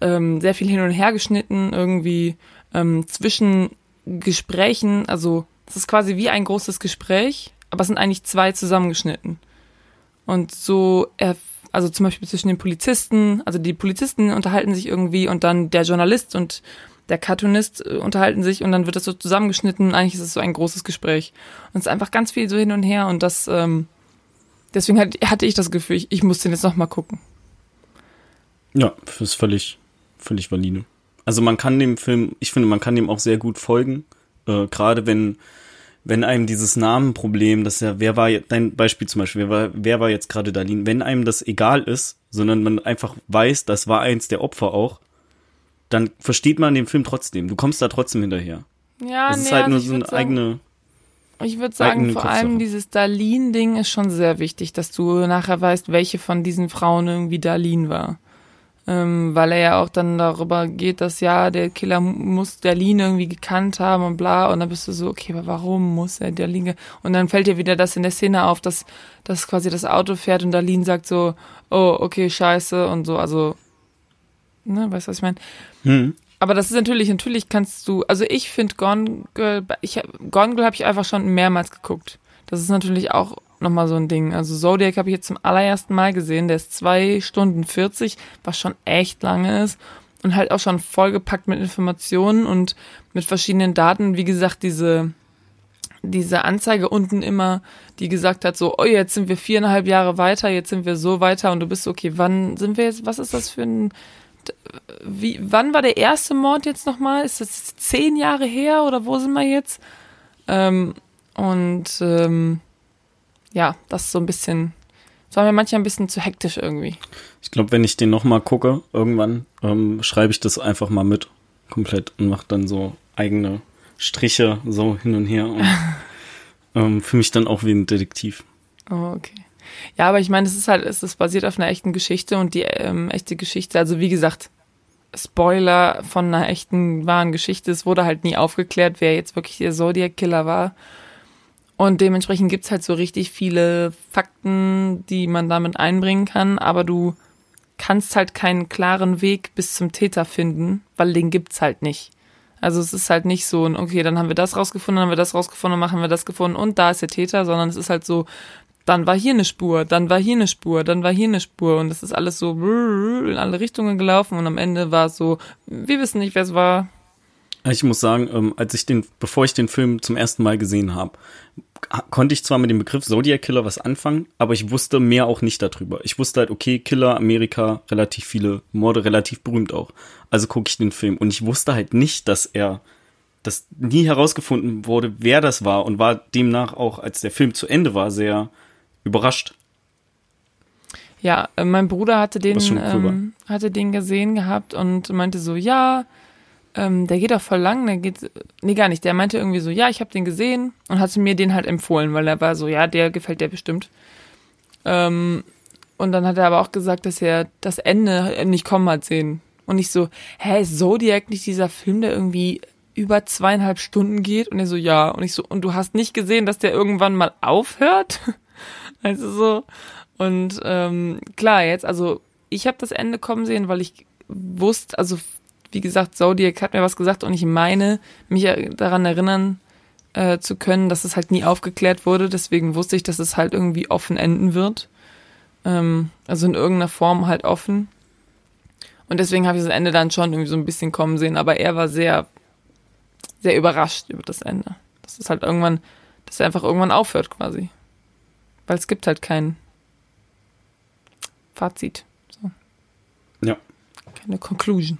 ähm, sehr viel hin und her geschnitten, irgendwie ähm, zwischen Gesprächen, also es ist quasi wie ein großes Gespräch, aber es sind eigentlich zwei zusammengeschnitten. Und so, also zum Beispiel zwischen den Polizisten, also die Polizisten unterhalten sich irgendwie und dann der Journalist und der Cartoonist äh, unterhalten sich und dann wird das so zusammengeschnitten. Eigentlich ist es so ein großes Gespräch. Und es ist einfach ganz viel so hin und her und das, ähm, deswegen hatte ich das Gefühl, ich, ich muss den jetzt nochmal gucken. Ja, das ist völlig, völlig valide. Also man kann dem Film, ich finde, man kann dem auch sehr gut folgen. Äh, Gerade wenn wenn einem dieses Namenproblem, das ja, wer war dein Beispiel zum Beispiel, wer war, wer war jetzt gerade Darlene, wenn einem das egal ist, sondern man einfach weiß, das war eins der Opfer auch, dann versteht man den Film trotzdem. Du kommst da trotzdem hinterher. Ja, das nee, ist halt also nur ich so eine sagen, eigene. Ich würde sagen, vor Kopfsache. allem dieses Darlene-Ding ist schon sehr wichtig, dass du nachher weißt, welche von diesen Frauen irgendwie Darlene war. Ähm, weil er ja auch dann darüber geht, dass ja, der Killer muss Darlene irgendwie gekannt haben und bla. Und dann bist du so, okay, aber warum muss er Darlene? Und dann fällt dir wieder das in der Szene auf, dass, dass quasi das Auto fährt und Darlene sagt so, oh, okay, scheiße und so. Also, ne, weißt du, was ich meine? Hm. Aber das ist natürlich, natürlich kannst du, also ich finde Gone Girl, ich, Gone Girl habe ich einfach schon mehrmals geguckt. Das ist natürlich auch nochmal so ein Ding. Also Zodiac habe ich jetzt zum allerersten Mal gesehen, der ist zwei Stunden 40, was schon echt lange ist und halt auch schon vollgepackt mit Informationen und mit verschiedenen Daten. Wie gesagt, diese, diese Anzeige unten immer, die gesagt hat so, oh, jetzt sind wir viereinhalb Jahre weiter, jetzt sind wir so weiter und du bist so, okay, wann sind wir jetzt, was ist das für ein, wie, wann war der erste Mord jetzt nochmal? Ist das zehn Jahre her oder wo sind wir jetzt? Ähm, und ähm, ja, das ist so ein bisschen, das war mir manchmal ein bisschen zu hektisch irgendwie. Ich glaube, wenn ich den nochmal gucke, irgendwann, ähm, schreibe ich das einfach mal mit. Komplett und mache dann so eigene Striche so hin und her und ähm, für mich dann auch wie ein Detektiv. Oh, okay. Ja, aber ich meine, es ist halt, es ist basiert auf einer echten Geschichte und die ähm, echte Geschichte, also wie gesagt, Spoiler von einer echten wahren Geschichte, es wurde halt nie aufgeklärt, wer jetzt wirklich der Zodiac-Killer war. Und dementsprechend gibt's halt so richtig viele Fakten, die man damit einbringen kann, aber du kannst halt keinen klaren Weg bis zum Täter finden, weil den gibt's halt nicht. Also es ist halt nicht so, okay, dann haben wir das rausgefunden, dann haben wir das rausgefunden, dann machen wir das gefunden und da ist der Täter, sondern es ist halt so, dann war hier eine Spur, dann war hier eine Spur, dann war hier eine Spur und es ist alles so in alle Richtungen gelaufen und am Ende war es so, wir wissen nicht, wer es war. Ich muss sagen, ähm, als ich den, bevor ich den Film zum ersten Mal gesehen habe, konnte ich zwar mit dem Begriff Zodiac Killer was anfangen, aber ich wusste mehr auch nicht darüber. Ich wusste halt, okay, Killer, Amerika, relativ viele Morde, relativ berühmt auch. Also gucke ich den Film und ich wusste halt nicht, dass er, dass nie herausgefunden wurde, wer das war und war demnach auch, als der Film zu Ende war, sehr überrascht. Ja, äh, mein Bruder hatte den, cool ähm, hatte den gesehen gehabt und meinte so, ja, ähm, der geht auch voll lang, der geht, nee, gar nicht, der meinte irgendwie so, ja, ich habe den gesehen und hatte mir den halt empfohlen, weil er war so, ja, der gefällt dir bestimmt. Ähm, und dann hat er aber auch gesagt, dass er das Ende nicht kommen hat sehen. Und ich so, hä, ist Zodiac nicht dieser Film, der irgendwie über zweieinhalb Stunden geht? Und er so, ja. Und ich so, und du hast nicht gesehen, dass der irgendwann mal aufhört? Also so. Und ähm, klar, jetzt, also ich habe das Ende kommen sehen, weil ich wusste, also wie gesagt, Zodiac hat mir was gesagt und ich meine, mich daran erinnern äh, zu können, dass es halt nie aufgeklärt wurde. Deswegen wusste ich, dass es halt irgendwie offen enden wird. Ähm, also in irgendeiner Form halt offen. Und deswegen habe ich das Ende dann schon irgendwie so ein bisschen kommen sehen. Aber er war sehr, sehr überrascht über das Ende. Dass es halt irgendwann, dass er einfach irgendwann aufhört quasi. Weil es gibt halt kein Fazit. So. Ja. Keine Conclusion.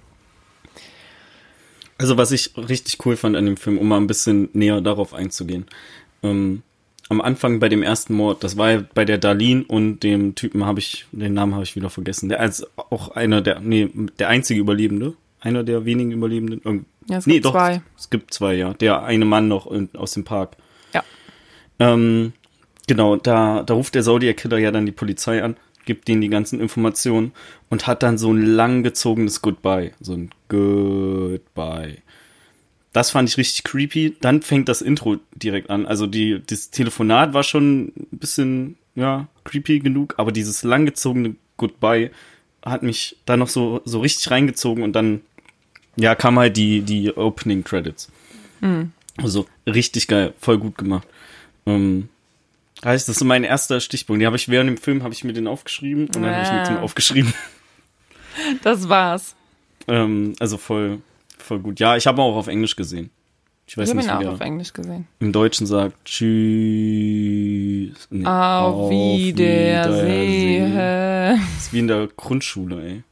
Also was ich richtig cool fand an dem Film, um mal ein bisschen näher darauf einzugehen. Ähm, am Anfang bei dem ersten Mord, das war ja bei der Darlene und dem Typen habe ich, den Namen habe ich wieder vergessen. Der als auch einer der, nee, der einzige Überlebende, einer der wenigen Überlebenden. Ja, es nee, gibt doch, zwei. es gibt zwei, ja. Der eine Mann noch in, aus dem Park. Ja. Ähm, genau, da, da ruft der Zodiac Killer ja dann die Polizei an. Gibt denen die ganzen Informationen und hat dann so ein langgezogenes Goodbye. So ein Goodbye. Das fand ich richtig creepy. Dann fängt das Intro direkt an. Also die, das Telefonat war schon ein bisschen, ja, creepy genug, aber dieses langgezogene Goodbye hat mich da noch so, so richtig reingezogen und dann, ja, kam halt die, die Opening Credits. Mhm. Also richtig geil, voll gut gemacht. Ähm, heißt, das ist mein erster Stichpunkt. Die habe ich während dem Film habe ich mir den aufgeschrieben und dann ja. habe ich nichts mehr aufgeschrieben. Das war's. Ähm, also voll, voll gut. Ja, ich habe auch auf Englisch gesehen. Ich weiß ich nicht, ihn auch auf Englisch gesehen. Im Deutschen sagt Tschüss. Nee, auf, auf Wiedersehen. Das ist wie in der Grundschule, ey.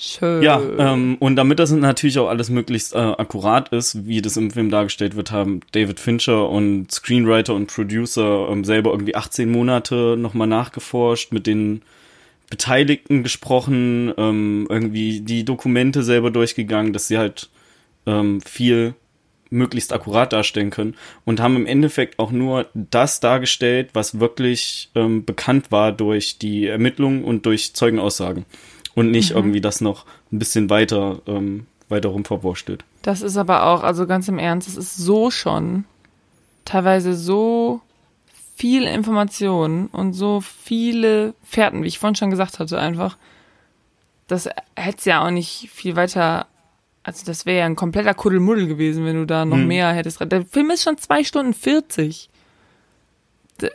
Schön. Ja, ähm, und damit das natürlich auch alles möglichst äh, akkurat ist, wie das im Film dargestellt wird, haben David Fincher und Screenwriter und Producer ähm, selber irgendwie 18 Monate nochmal nachgeforscht, mit den Beteiligten gesprochen, ähm, irgendwie die Dokumente selber durchgegangen, dass sie halt ähm, viel möglichst akkurat darstellen können und haben im Endeffekt auch nur das dargestellt, was wirklich ähm, bekannt war durch die Ermittlungen und durch Zeugenaussagen und nicht mhm. irgendwie das noch ein bisschen weiter, ähm, weiter rum verwurstelt. Das ist aber auch, also ganz im Ernst, es ist so schon teilweise so viel Information und so viele Fährten, wie ich vorhin schon gesagt hatte, einfach. Das hätte ja auch nicht viel weiter, also das wäre ja ein kompletter Kuddelmuddel gewesen, wenn du da noch hm. mehr hättest. Der Film ist schon zwei Stunden 40.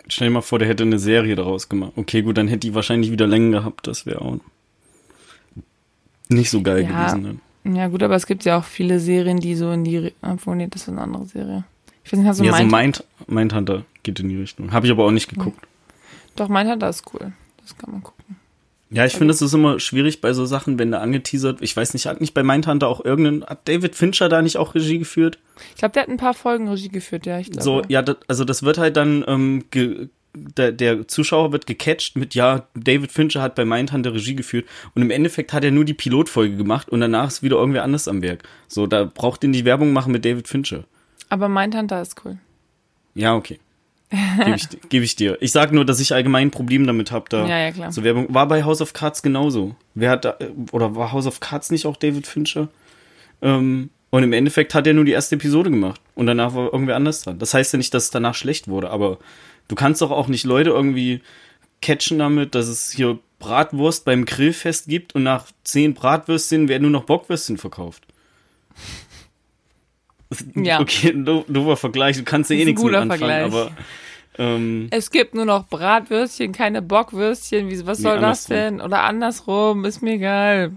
Stell dir mal vor, der hätte eine Serie daraus gemacht. Okay, gut, dann hätte die wahrscheinlich wieder Längen gehabt, das wäre auch nicht so geil ja, gewesen. Dann. Ja, gut, aber es gibt ja auch viele Serien, die so in die. Obwohl, nee, das ist eine andere Serie. Ich weiß nicht, hast du ja, Mind so Mind, Mindhunter geht in die Richtung. Habe ich aber auch nicht geguckt. Doch, Mindhunter ist cool. Das kann man gucken. Ja, ich finde, es ist immer schwierig bei so Sachen, wenn da angeteasert, ich weiß nicht, hat nicht bei Mindhunter auch irgendein, hat David Fincher da nicht auch Regie geführt? Ich glaube, der hat ein paar Folgen Regie geführt, ja, ich glaube. So, ja, das, also das wird halt dann ähm, ge, der, der Zuschauer wird gecatcht mit, ja, David Fincher hat bei Mindhunter Regie geführt und im Endeffekt hat er nur die Pilotfolge gemacht und danach ist wieder irgendwer anders am Werk. So, da braucht ihn die Werbung machen mit David Fincher. Aber Mindhunter ist cool. Ja, okay. Gebe ich, geb ich dir. Ich sag nur, dass ich allgemein ein Problem damit habe, da ja, ja, klar. so Werbung. War bei House of Cards genauso. Wer hat da, oder war House of Cards nicht auch David Fincher? Ähm, und im Endeffekt hat er nur die erste Episode gemacht und danach war irgendwer anders dran. Das heißt ja nicht, dass es danach schlecht wurde, aber Du kannst doch auch nicht Leute irgendwie catchen damit, dass es hier Bratwurst beim Grillfest gibt und nach zehn Bratwürstchen werden nur noch Bockwürstchen verkauft. Ja. Okay, doofer Vergleich, du kannst ja eh nichts mit anfangen, Vergleich. aber ähm, es gibt nur noch Bratwürstchen, keine Bockwürstchen. Wie, was soll nee, das denn? Oder andersrum, ist mir egal.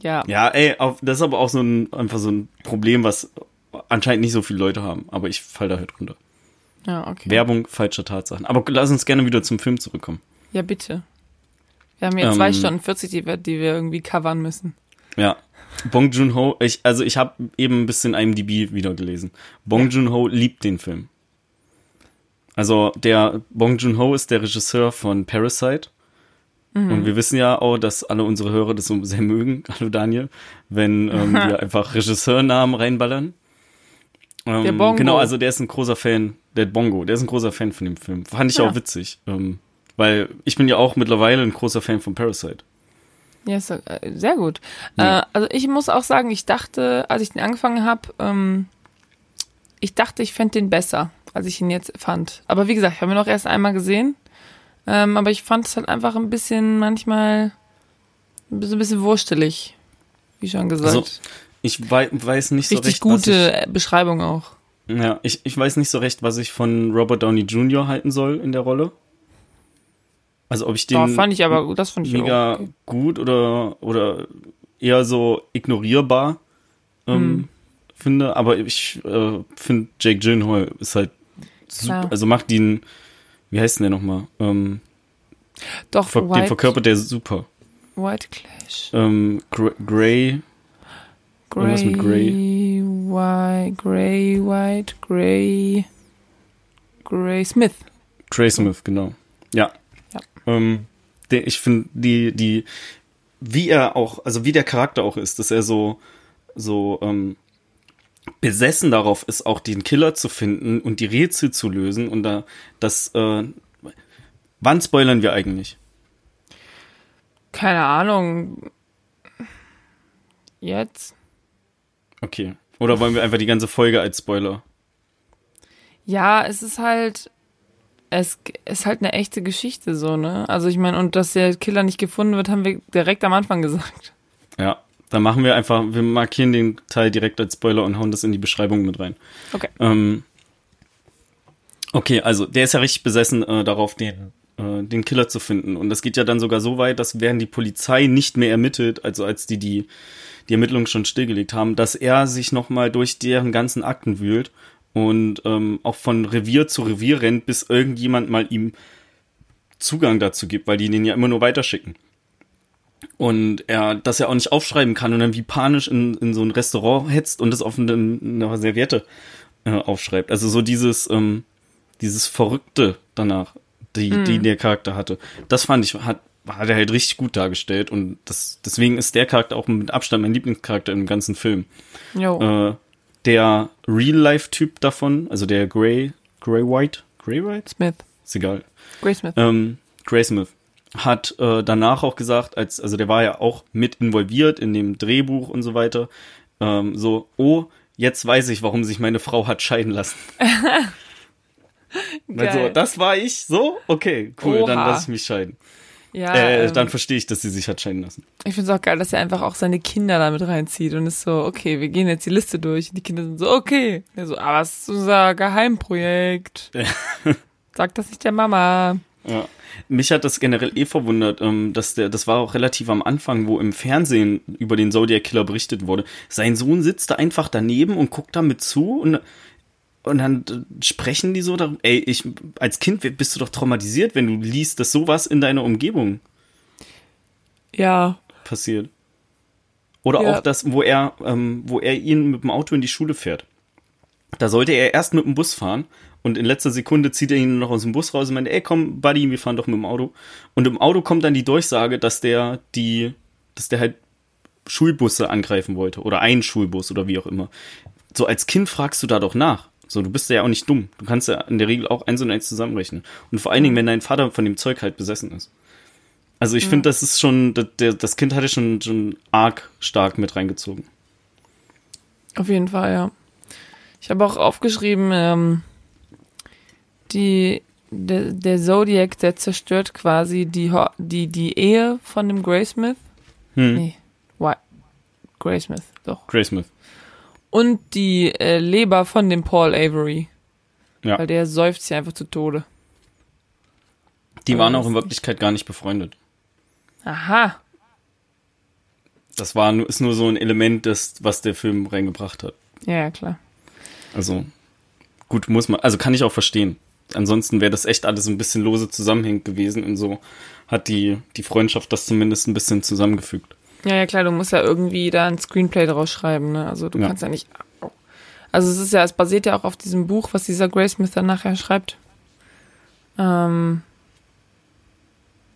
Ja. Ja, ey, auf, das ist aber auch so ein, einfach so ein Problem, was anscheinend nicht so viele Leute haben. Aber ich fall da halt runter. Ja, okay. Werbung falscher Tatsachen. Aber lass uns gerne wieder zum Film zurückkommen. Ja, bitte. Wir haben hier ähm, zwei Stunden 40, die wir, die wir irgendwie covern müssen. Ja. Bong Joon-ho, ich, also ich habe eben ein bisschen IMDb wieder gelesen. Bong ja. Joon-ho liebt den Film. Also der Bong Joon-ho ist der Regisseur von Parasite. Mhm. Und wir wissen ja auch, dass alle unsere Hörer das so sehr mögen, hallo Daniel, wenn ähm, wir einfach Regisseurnamen reinballern. Ähm, der Bongo. Genau, also der ist ein großer Fan, der Bongo, der ist ein großer Fan von dem Film. Fand ich ja. auch witzig. Ähm, weil ich bin ja auch mittlerweile ein großer Fan von Parasite. Ja, ist, äh, sehr gut. Ja. Äh, also ich muss auch sagen, ich dachte, als ich den angefangen habe, ähm, ich dachte, ich fände den besser, als ich ihn jetzt fand. Aber wie gesagt, ich habe ihn noch erst einmal gesehen. Ähm, aber ich fand es halt einfach ein bisschen manchmal bisschen, ein bisschen wurstelig, wie schon gesagt. Also, ich weiß nicht so Richtig recht. gute ich, Beschreibung auch. Ja, ich, ich weiß nicht so recht, was ich von Robert Downey Jr. halten soll in der Rolle. Also ob ich den oh, fand ich aber das fand ich mega okay. gut oder oder eher so ignorierbar ähm, hm. finde, aber ich äh, finde Jake Gyllenhaal ist halt super, also macht ihn wie heißt denn der nochmal? Ähm, Doch, ver White, den verkörpert der super. White Clash. Ähm, Grey Grey, mit Grey. White, Grey, White, Grey, Grey Smith. Grey Smith, genau. Ja. ja. Ähm, der, ich finde die, die, wie er auch, also wie der Charakter auch ist, dass er so, so, ähm, besessen darauf ist, auch den Killer zu finden und die Rätsel zu lösen und da, das, äh, Wann spoilern wir eigentlich? Keine Ahnung. Jetzt? Okay. Oder wollen wir einfach die ganze Folge als Spoiler? Ja, es ist halt. Es ist halt eine echte Geschichte so, ne? Also ich meine, und dass der Killer nicht gefunden wird, haben wir direkt am Anfang gesagt. Ja, dann machen wir einfach, wir markieren den Teil direkt als Spoiler und hauen das in die Beschreibung mit rein. Okay. Ähm, okay, also der ist ja richtig besessen äh, darauf, den, äh, den Killer zu finden. Und das geht ja dann sogar so weit, dass während die Polizei nicht mehr ermittelt, also als die die, die Ermittlungen schon stillgelegt haben, dass er sich nochmal durch deren ganzen Akten wühlt und ähm, auch von Revier zu Revier rennt, bis irgendjemand mal ihm Zugang dazu gibt, weil die den ja immer nur weiterschicken. Und er das ja auch nicht aufschreiben kann und dann wie panisch in, in so ein Restaurant hetzt und das auf eine, eine Serviette äh, aufschreibt. Also so dieses, ähm, dieses Verrückte danach, die, Mhm. die der Charakter hatte. Das fand ich, hat, hat er halt richtig gut dargestellt und das, deswegen ist der Charakter auch mit Abstand mein Lieblingscharakter im ganzen Film. Jo. Äh, der Real-Life-Typ davon, also der Grey, Grey White, Grey White? Smith. Ist egal. Gray Smith. Ähm, Gray Smith hat äh, danach auch gesagt, als, also der war ja auch mit involviert in dem Drehbuch und so weiter, ähm, so, oh, jetzt weiß ich, warum sich meine Frau hat scheiden lassen. Also, das war ich, so? Okay, cool, dann Oha. lasse ich mich scheiden. ja, äh, ähm, dann verstehe ich, dass sie sich hat scheiden lassen. ich finde es auch geil, dass er einfach auch seine Kinder damit reinzieht und ist so, okay, wir gehen jetzt die Liste durch. Und die Kinder sind so, okay. Er so, aber es ist unser Geheimprojekt. Sag das nicht der Mama. Ja. Mich hat das generell eh verwundert, ähm, dass der, das war auch relativ am Anfang, wo im Fernsehen über den Zodiac Killer berichtet wurde. Sein Sohn sitzt da einfach daneben und guckt damit zu und, und dann sprechen die so darum, ey, ich, als Kind bist du doch traumatisiert, wenn du liest, dass sowas in deiner Umgebung Ja, passiert. Oder Ja. auch das, wo er, ähm, wo er ihn mit dem Auto in die Schule fährt. Da sollte er erst mit dem Bus fahren und in letzter Sekunde zieht er ihn noch aus dem Bus raus und meint, ey komm, Buddy, wir fahren doch mit dem Auto. Und im Auto kommt dann die Durchsage, dass der die, dass der halt Schulbusse angreifen wollte oder einen Schulbus oder wie auch immer. So als Kind fragst du da doch nach. So, du bist ja auch nicht dumm. Du kannst ja in der Regel auch eins und eins zusammenrechnen. Und vor allen Dingen, wenn dein Vater von dem Zeug halt besessen ist. Also ich finde, das ist schon, das, der, das Kind hatte schon, schon arg stark mit reingezogen. auf jeden Fall, ja. Ich habe auch aufgeschrieben, ähm, die, der, der Zodiac, der zerstört quasi die, die, die Ehe von dem Graysmith. Hm. Nee, Why? Graysmith, doch. Graysmith. Und die äh, Leber von dem Paul Avery. Ja. Weil der seufzt ja einfach zu Tode. Die Aber waren auch in Wirklichkeit gar nicht befreundet. Aha. Das war nur, ist nur so ein Element, das, was der Film reingebracht hat. Ja, ja, klar. Also, gut, muss man, also kann ich auch verstehen. Ansonsten wäre das echt alles ein bisschen lose zusammenhängend gewesen und so hat die, die Freundschaft das zumindest ein bisschen zusammengefügt. Ja, ja, klar, du musst ja irgendwie da ein Screenplay draus schreiben, ne? Also du Ja. kannst ja nicht. Also es ist ja, es basiert ja auch auf diesem Buch, was dieser Graysmith dann nachher schreibt. Ähm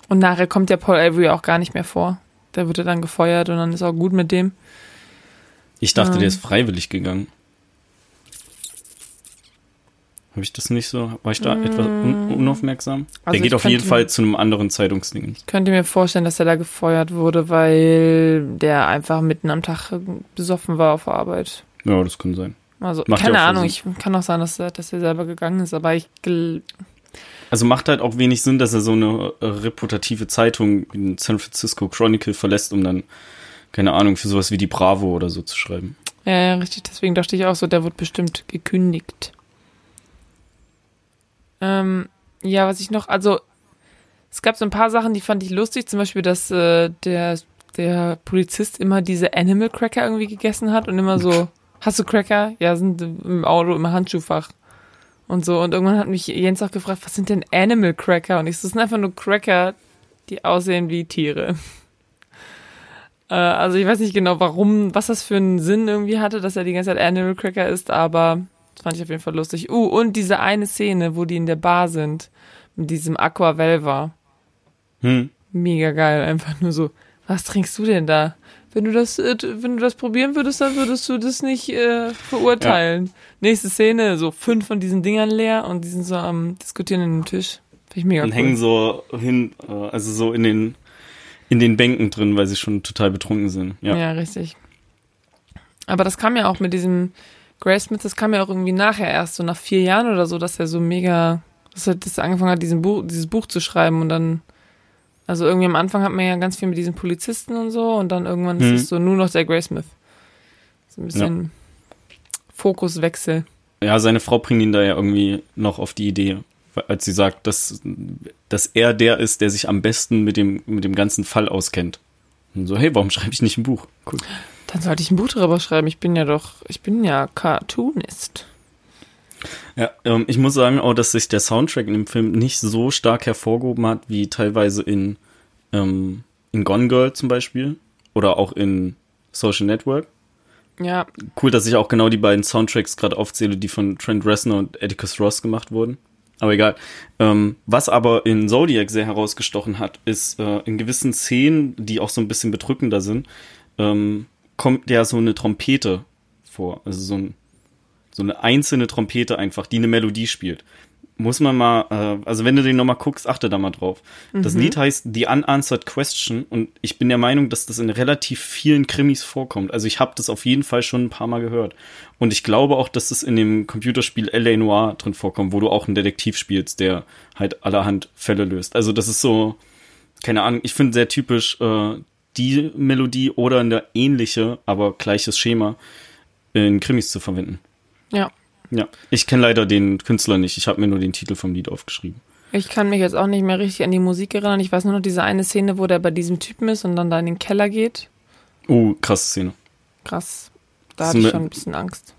und nachher kommt ja Paul Avery auch gar nicht mehr vor. Der wird ja dann gefeuert und dann ist auch gut mit dem. Ich dachte, Ähm. der ist freiwillig gegangen. Habe ich das nicht so? War ich da etwas un unaufmerksam? Also der geht auf jeden Fall zu einem anderen Zeitungsding. Ich könnte mir vorstellen, dass er da gefeuert wurde, weil der einfach mitten am Tag besoffen war auf Arbeit. Ja, das kann sein. Also, Macht keine Ahnung, ich kann auch sein, dass er, dass er selber gegangen ist, aber ich Also macht halt auch wenig Sinn, dass er so eine reputative Zeitung wie den San Francisco Chronicle verlässt, um dann, keine Ahnung, für sowas wie die Bravo oder so zu schreiben. Ja, ja, richtig. Deswegen dachte ich auch so, der wird bestimmt gekündigt. Ähm, ja, was ich noch, also es gab so ein paar Sachen, die fand ich lustig. Zum Beispiel, dass äh, der, der Polizist immer diese Animal Cracker irgendwie gegessen hat und immer so, hast du Cracker? Ja, sind im Auto, im Handschuhfach. Und so. Und irgendwann hat mich Jens auch gefragt, was sind denn Animal Cracker? Und ich so, das sind einfach nur Cracker, die aussehen wie Tiere. Äh, also ich weiß nicht genau, warum, was das für einen Sinn irgendwie hatte, dass er die ganze Zeit Animal Cracker ist, aber das fand ich auf jeden Fall lustig. Uh, und diese eine Szene, wo die in der Bar sind, mit diesem Aqua Velva. Hm. Mega geil, einfach nur so, was trinkst du denn da? Wenn du das, äh, wenn du das probieren würdest, dann würdest du das nicht äh, verurteilen. Nächste Szene, so fünf von diesen Dingern leer und die sind so am diskutieren an dem Tisch. Finde ich mega und cool. hängen so hin, äh, also so in den, in den Bänken drin, weil sie schon total betrunken sind. Ja. Ja. richtig. Aber das kam ja auch mit diesem Grace Smith, das kam ja auch irgendwie nachher erst, so nach vier Jahren oder so, dass er so mega, dass er, dass er angefangen hat, diesen Buch, dieses Buch zu schreiben und dann, also irgendwie am Anfang hat man ja ganz viel mit diesen Polizisten und so und dann irgendwann Mhm. ist es so nur noch der Grace Smith. So ein bisschen Fokuswechsel. ja, seine Frau bringt ihn da ja irgendwie noch auf die Idee, als sie sagt, dass, dass er der ist, der sich am besten mit dem, mit dem ganzen Fall auskennt. Und so, hey, warum schreibe ich nicht ein Buch? Cool. Dann sollte ich ein Buch darüber schreiben. Ich bin ja doch, ich bin ja Cartoonist. Ja, ähm, ich muss sagen auch, dass sich der Soundtrack in dem Film nicht so stark hervorgehoben hat, wie teilweise in, ähm, in Gone Girl zum Beispiel oder auch in Social Network. Ja, Cool, dass ich auch genau die beiden Soundtracks gerade aufzähle, die von Trent Reznor und Atticus Ross gemacht wurden. Aber egal. Ähm, was aber in Zodiac sehr herausgestochen hat, ist äh, in gewissen Szenen, die auch so ein bisschen bedrückender sind, ähm, kommt ja so eine Trompete vor. Also so, ein, so eine einzelne Trompete einfach, die eine Melodie spielt. Muss man mal, äh, also wenn du den nochmal guckst, achte da mal drauf. Das Lied heißt The Unanswered Question und ich bin der Meinung, dass das in relativ vielen Krimis vorkommt. Also ich habe das auf jeden Fall schon ein paar Mal gehört. Und ich glaube auch, dass das in dem Computerspiel L.A. Noir drin vorkommt, wo du auch einen Detektiv spielst, der halt allerhand Fälle löst. Also das ist so, keine Ahnung, ich finde sehr typisch äh, die Melodie oder eine ähnliche, aber gleiches Schema in Krimis zu verwenden. ja. Ja, ich kenne leider den Künstler nicht. Ich habe mir nur den Titel vom Lied aufgeschrieben. Ich kann mich jetzt auch nicht mehr richtig an die Musik erinnern. Ich weiß nur noch diese eine Szene, wo der bei diesem Typen ist und dann da in den Keller geht. Oh, krasse Szene. Krass. Da hatte ich schon ein bisschen Angst.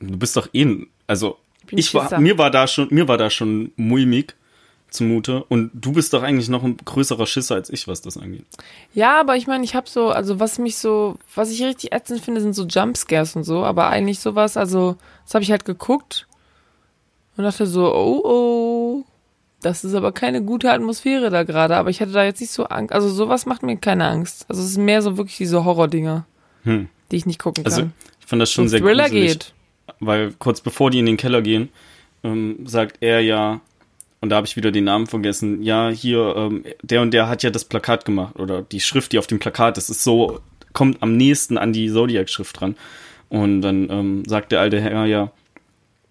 Du bist doch eh, also ich war, mir war da schon, mir war da schon mulmig zumute und du bist doch eigentlich noch ein größerer Schisser als ich, was das angeht. Ja, aber ich meine, ich habe so, also was mich so, was ich richtig ätzend finde, sind so Jumpscares und so, aber eigentlich sowas, also das habe ich halt geguckt und dachte so, oh oh, das ist aber keine gute Atmosphäre da gerade, aber ich hatte da jetzt nicht so Angst, also sowas macht mir keine Angst. Also es ist mehr so wirklich diese Horrordinger, Hm. die ich nicht gucken Also kann. ich fand das schon Wo sehr Thriller gruselig, geht. weil kurz bevor die in den Keller gehen, ähm, sagt er ja, und da habe ich wieder den Namen vergessen, ja, hier, ähm, der und der hat ja das Plakat gemacht oder die Schrift, die auf dem Plakat ist, ist so, kommt am nächsten an die Zodiac-Schrift dran. Und dann ähm, sagt der alte Herr ja,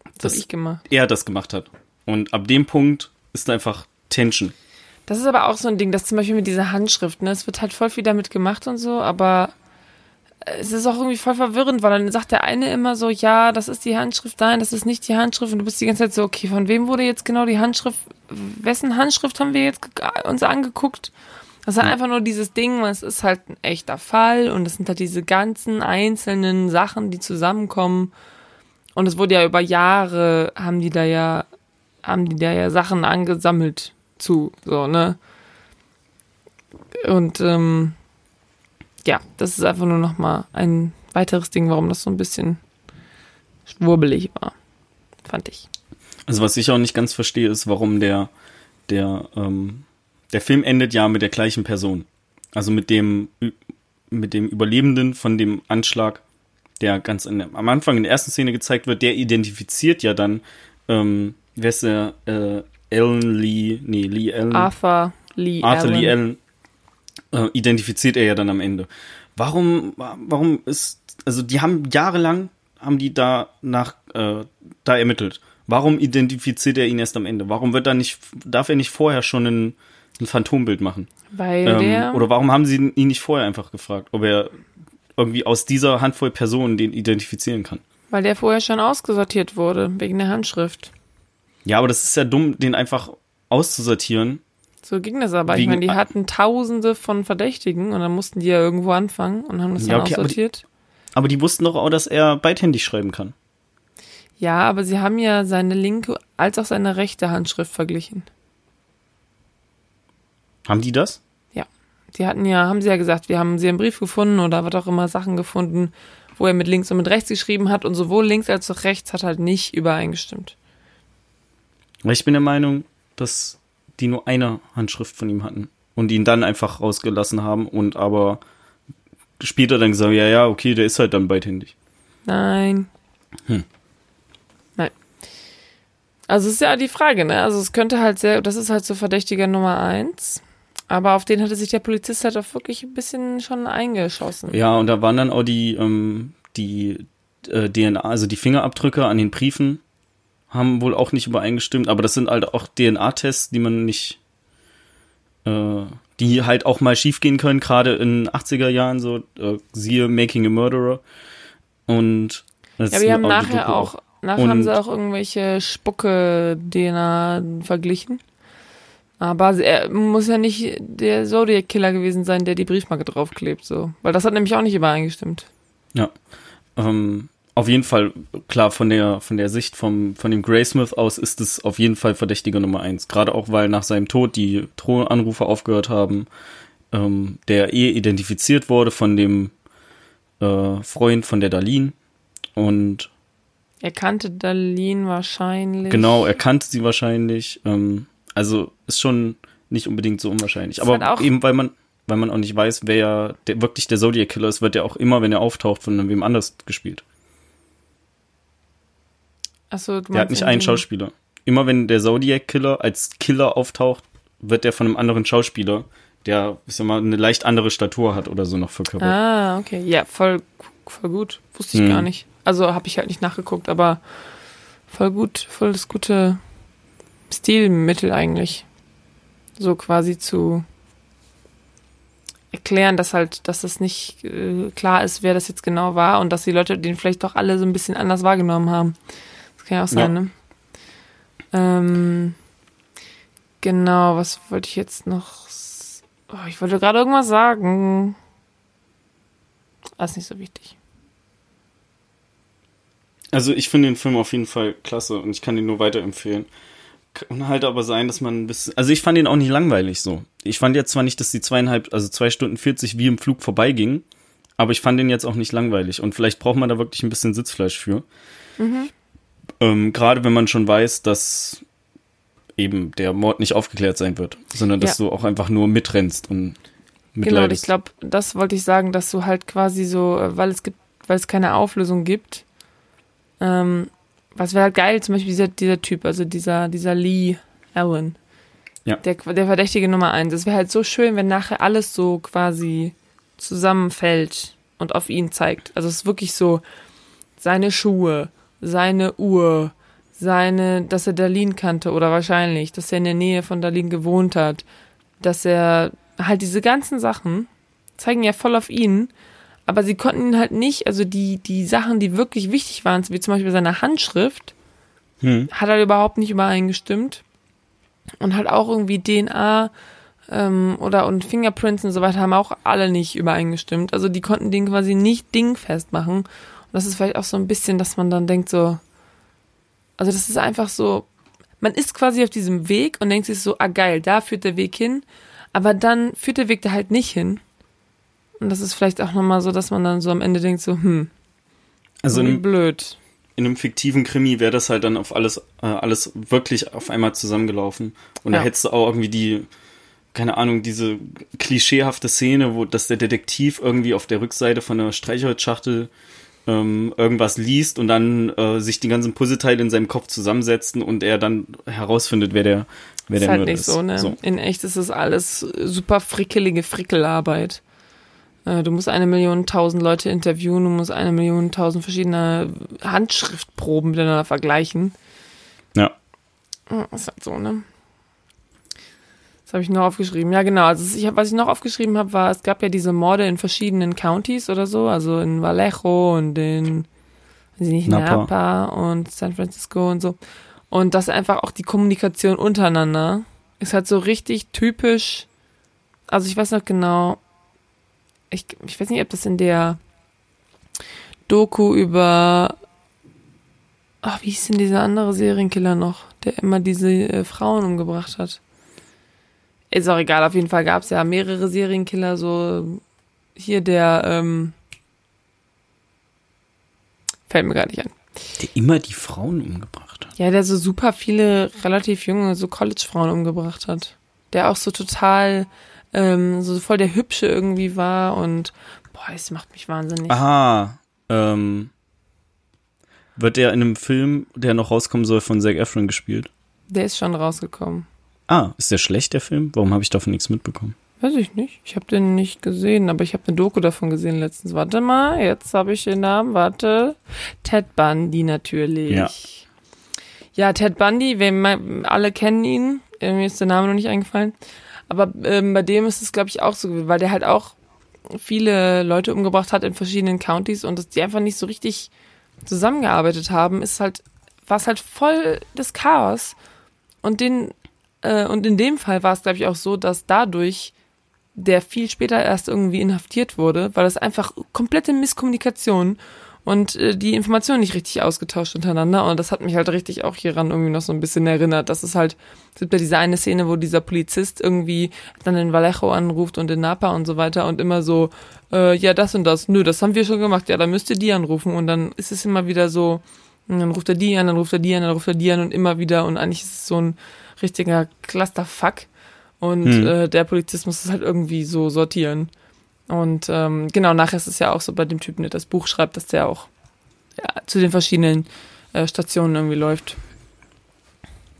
Das das- habe ich gemacht. er das gemacht hat. Und ab dem Punkt ist einfach Tension. Das ist aber auch so ein Ding, das zum Beispiel mit dieser Handschrift, ne? Es wird halt voll viel damit gemacht und so, aber es ist auch irgendwie voll verwirrend, weil dann sagt der eine immer so, ja, das ist die Handschrift, nein, das ist nicht die Handschrift und du bist die ganze Zeit so, okay, von wem wurde jetzt genau die Handschrift, wessen Handschrift haben wir jetzt uns angeguckt? Das ist halt einfach nur dieses Ding, es ist halt ein echter Fall und es sind halt diese ganzen einzelnen Sachen, die zusammenkommen und es wurde ja über Jahre, haben die da ja, haben die da ja Sachen angesammelt zu, so, ne? Und ähm, ja, das ist einfach nur noch mal ein weiteres Ding, warum das so ein bisschen schwurbelig war, fand ich. Also was ich auch nicht ganz verstehe, ist, warum der, der, ähm, der Film endet ja mit der gleichen Person. Also mit dem, mit dem Überlebenden von dem Anschlag, der ganz in, am Anfang in der ersten Szene gezeigt wird, der identifiziert ja dann, ähm, wer ist der, äh, Ellen Lee, nee, Lee Allen. Arthur Lee Arthur Allen. Lee Allen äh, identifiziert er ja dann am Ende. Warum, warum ist, also die haben jahrelang, haben die da nach, äh, da ermittelt. Warum identifiziert er ihn erst am Ende? Warum wird er nicht, darf er nicht vorher schon ein, ein Phantombild machen? Weil Ähm, der, oder warum haben sie ihn nicht vorher einfach gefragt, ob er irgendwie aus dieser Handvoll Personen den identifizieren kann? weil der vorher schon ausgesortiert wurde, wegen der Handschrift. Ja, aber das ist ja dumm, den einfach auszusortieren. So ging das aber. Ich Wegen- meine, die hatten tausende von Verdächtigen und dann mussten die ja irgendwo anfangen und haben das Ja, dann okay, aber die- aussortiert. Aber die wussten doch auch, dass er beidhändig schreiben kann. Ja, aber sie haben ja seine linke als auch seine rechte Handschrift verglichen. Haben die das? Die hatten ja, haben sie ja gesagt, wir haben sie einen Brief gefunden oder was auch immer Sachen gefunden, wo er mit links und mit rechts geschrieben hat und sowohl links als auch rechts hat halt nicht übereingestimmt. Ich bin der Meinung, dass die nur eine Handschrift von ihm hatten und ihn dann einfach rausgelassen haben und aber später dann gesagt, ja, ja, okay, der ist halt dann beidhändig. Nein. Hm. Nein. Also es ist ja die Frage, ne? Also es könnte halt sehr, das ist halt so Verdächtiger Nummer eins. Aber auf den hatte sich der Polizist halt auch wirklich ein bisschen schon eingeschossen. Ja, und da waren dann auch die, ähm, die äh, DNA, also die Fingerabdrücke an den Briefen haben wohl auch nicht übereingestimmt, aber das sind halt auch DNA-Tests, die man nicht, äh, die halt auch mal schiefgehen können, gerade in 80er Jahren, so, äh, siehe Making a Murderer. Und das Ja, wir haben auch nachher Doku auch, nachher haben sie auch irgendwelche Spucke-DNA verglichen. Aber er muss ja nicht der Zodiac-Killer gewesen sein, der die Briefmarke draufklebt, so. Weil das hat nämlich auch nicht übereingestimmt. Ja. Ähm, auf jeden Fall, klar, von der, von der Sicht vom, von dem Graysmith aus ist es auf jeden Fall Verdächtiger Nummer eins. Gerade auch, weil nach seinem Tod die Drohanrufe aufgehört haben, ähm, der eh identifiziert wurde von dem äh, Freund von der Darlene. Und Er kannte Darlene wahrscheinlich. genau, er kannte sie wahrscheinlich. Ähm, also ist schon nicht unbedingt so unwahrscheinlich. Ist Aber halt eben, weil man, weil man auch nicht weiß, wer ja der, wirklich der Zodiac Killer ist, wird er auch immer, wenn er auftaucht, von wem anders gespielt. Achso, Der hat nicht einen Schauspieler. Immer wenn der Zodiac Killer als Killer auftaucht, wird der von einem anderen Schauspieler, der, ich sag mal, eine leicht andere Statur hat oder so noch verkörpert. Ah, okay. Ja, voll, voll gut. Wusste ich Hm. gar nicht. Also habe ich halt nicht nachgeguckt, aber voll gut, voll das gute Stilmittel eigentlich. So quasi zu erklären, dass halt, dass das nicht äh, klar ist, wer das jetzt genau war und dass die Leute den vielleicht doch alle so ein bisschen anders wahrgenommen haben. Das kann ja auch sein, Ja. ne? Ähm, genau, was wollte ich jetzt noch? Oh, ich wollte gerade irgendwas sagen. Das ist nicht so wichtig. Also ich finde den Film auf jeden Fall klasse und ich kann ihn nur weiterempfehlen. Kann halt aber sein, dass man ein bisschen, also ich fand ihn auch nicht langweilig so. Ich fand jetzt zwar nicht, dass die zweieinhalb, also zwei Stunden 40 wie im Flug vorbeigingen, aber ich fand den jetzt auch nicht langweilig und vielleicht braucht man da wirklich ein bisschen Sitzfleisch für. Ähm, Gerade wenn man schon weiß, dass eben der Mord nicht aufgeklärt sein wird, sondern dass Ja. du auch einfach nur mitrennst und Genau, und ich mitleidest. glaube, das wollte ich sagen, dass du halt quasi so, äh, weil es gibt, weil es keine Auflösung gibt, ähm, was wäre halt geil, zum Beispiel dieser, dieser Typ, also dieser, dieser Lee Allen. Ja. Der, der Verdächtige Nummer eins. Es wäre halt so schön, wenn nachher alles so quasi zusammenfällt und auf ihn zeigt. Also es ist wirklich so, seine Schuhe, seine Uhr, seine, dass er Darlene kannte oder wahrscheinlich, dass er in der Nähe von Darlene gewohnt hat, dass er halt diese ganzen Sachen zeigen ja voll auf ihn, aber sie konnten ihn halt nicht, also die, die Sachen, die wirklich wichtig waren, wie zum Beispiel seine Handschrift, Hm. hat halt überhaupt nicht übereingestimmt. Und halt auch irgendwie DNA ähm, oder und Fingerprints und so weiter haben auch alle nicht übereingestimmt. Also die konnten den quasi nicht dingfest machen. Das ist vielleicht auch so ein bisschen, dass man dann denkt so, also das ist einfach so, man ist quasi auf diesem Weg und denkt sich so, ah geil, da führt der Weg hin. Aber dann führt der Weg da halt nicht hin. Und das ist vielleicht auch nochmal so, dass man dann so am Ende denkt so, hm, Also in blöd. in einem fiktiven Krimi wäre das halt dann auf alles, äh, alles wirklich auf einmal zusammengelaufen. Und Ja. da hättest du auch irgendwie die, keine Ahnung, diese klischeehafte Szene, wo dass der Detektiv irgendwie auf der Rückseite von der Streichholzschachtel ähm, irgendwas liest und dann äh, sich die ganzen Puzzleteile in seinem Kopf zusammensetzen und er dann herausfindet, wer der, wer ist der halt nicht ist. so, ne? In echt ist es alles super frickelige Frickelarbeit. Äh, Du musst eine Million tausend Leute interviewen, du musst eine Million tausend verschiedene Handschriftproben miteinander vergleichen. Ja, Ist halt so, ne? Habe ich noch aufgeschrieben. Ja, genau. Also ich hab, was ich noch aufgeschrieben habe, war, es gab ja diese Morde in verschiedenen Counties oder so, also in Vallejo und in weiß ich nicht, Napa. Napa und San Francisco und so. Und das einfach auch die Kommunikation untereinander ist halt so richtig typisch. Also ich weiß noch genau, ich, ich weiß nicht, ob das in der Doku über, ach, wie hieß denn dieser andere Serienkiller noch, der immer diese äh, Frauen umgebracht hat? Ist auch egal, auf jeden Fall gab es ja mehrere Serienkiller, so hier der, ähm, fällt mir gar nicht ein. Der immer die Frauen umgebracht hat. Ja, der so super viele relativ junge, so College-Frauen umgebracht hat. Der auch so total, ähm, so voll der Hübsche irgendwie war und boah, es macht mich wahnsinnig. Aha. Ähm, Wird der in einem Film, der noch rauskommen soll, von Zac Efron gespielt? Der ist schon rausgekommen. Ah, ist der schlecht, der Film? Warum habe ich davon nichts mitbekommen? Weiß ich nicht. Ich habe den nicht gesehen, aber ich habe eine Doku davon gesehen letztens. Warte mal, jetzt habe ich den Namen. Warte. Ted Bundy natürlich. Ja. Ja, Ted Bundy, alle kennen ihn. Mir ist der Name noch nicht eingefallen. Aber ähm, bei dem ist es, glaube ich, auch so, weil der halt auch viele Leute umgebracht hat in verschiedenen Countys und dass die einfach nicht so richtig zusammengearbeitet haben, ist halt, war es halt voll das Chaos. Und den, äh, und in dem Fall war es, glaube ich, auch so, dass dadurch der viel später erst irgendwie inhaftiert wurde, weil das einfach komplette Misskommunikation und äh, die Informationen nicht richtig ausgetauscht untereinander. Und das hat mich halt richtig auch hieran irgendwie noch so ein bisschen erinnert. Das ist halt, es gibt ja diese eine Szene, wo dieser Polizist irgendwie dann in Vallejo anruft und in Napa und so weiter und immer so, äh, ja, das und das, nö, das haben wir schon gemacht, ja, dann müsst ihr die anrufen. Und dann ist es immer wieder so, dann ruft er die an, dann ruft er die an, dann ruft er die an und immer wieder. Und eigentlich ist es so ein richtiger Clusterfuck. Und hm. äh, der Polizist muss es halt irgendwie so sortieren. Und ähm, genau, nachher ist es ja auch so bei dem Typen, der das Buch schreibt, dass der auch ja, zu den verschiedenen äh, Stationen irgendwie läuft.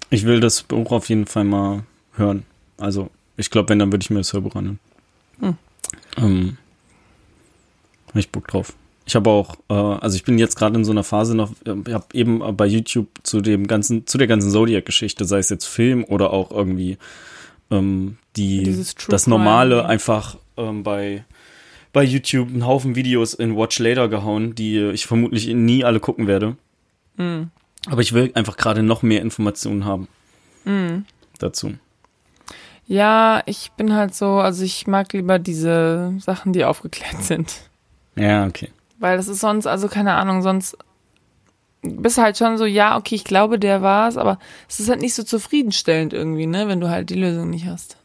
Ich will das Buch auf jeden Fall mal hören. Also, ich glaube, wenn, dann würde ich mir das Hörbuch anhören. Hm. Ähm, hab ich Bock drauf. Ich habe auch, äh, also ich bin jetzt gerade in so einer Phase noch, ich habe eben bei YouTube zu dem ganzen, zu der ganzen Zodiac-Geschichte, sei es jetzt Film oder auch irgendwie ähm, die das normale einfach ähm, bei bei YouTube einen Haufen Videos in Watch Later gehauen, die ich vermutlich nie alle gucken werde. Mhm. Aber ich will einfach gerade noch mehr Informationen haben mhm. dazu. Ja, ich bin halt so, also ich mag lieber diese Sachen, die aufgeklärt sind. Ja, okay. Weil das ist sonst, also keine Ahnung, sonst bist halt schon so, ja, okay, ich glaube, der war's, aber es ist halt nicht so zufriedenstellend irgendwie, ne, wenn du halt die Lösung nicht hast.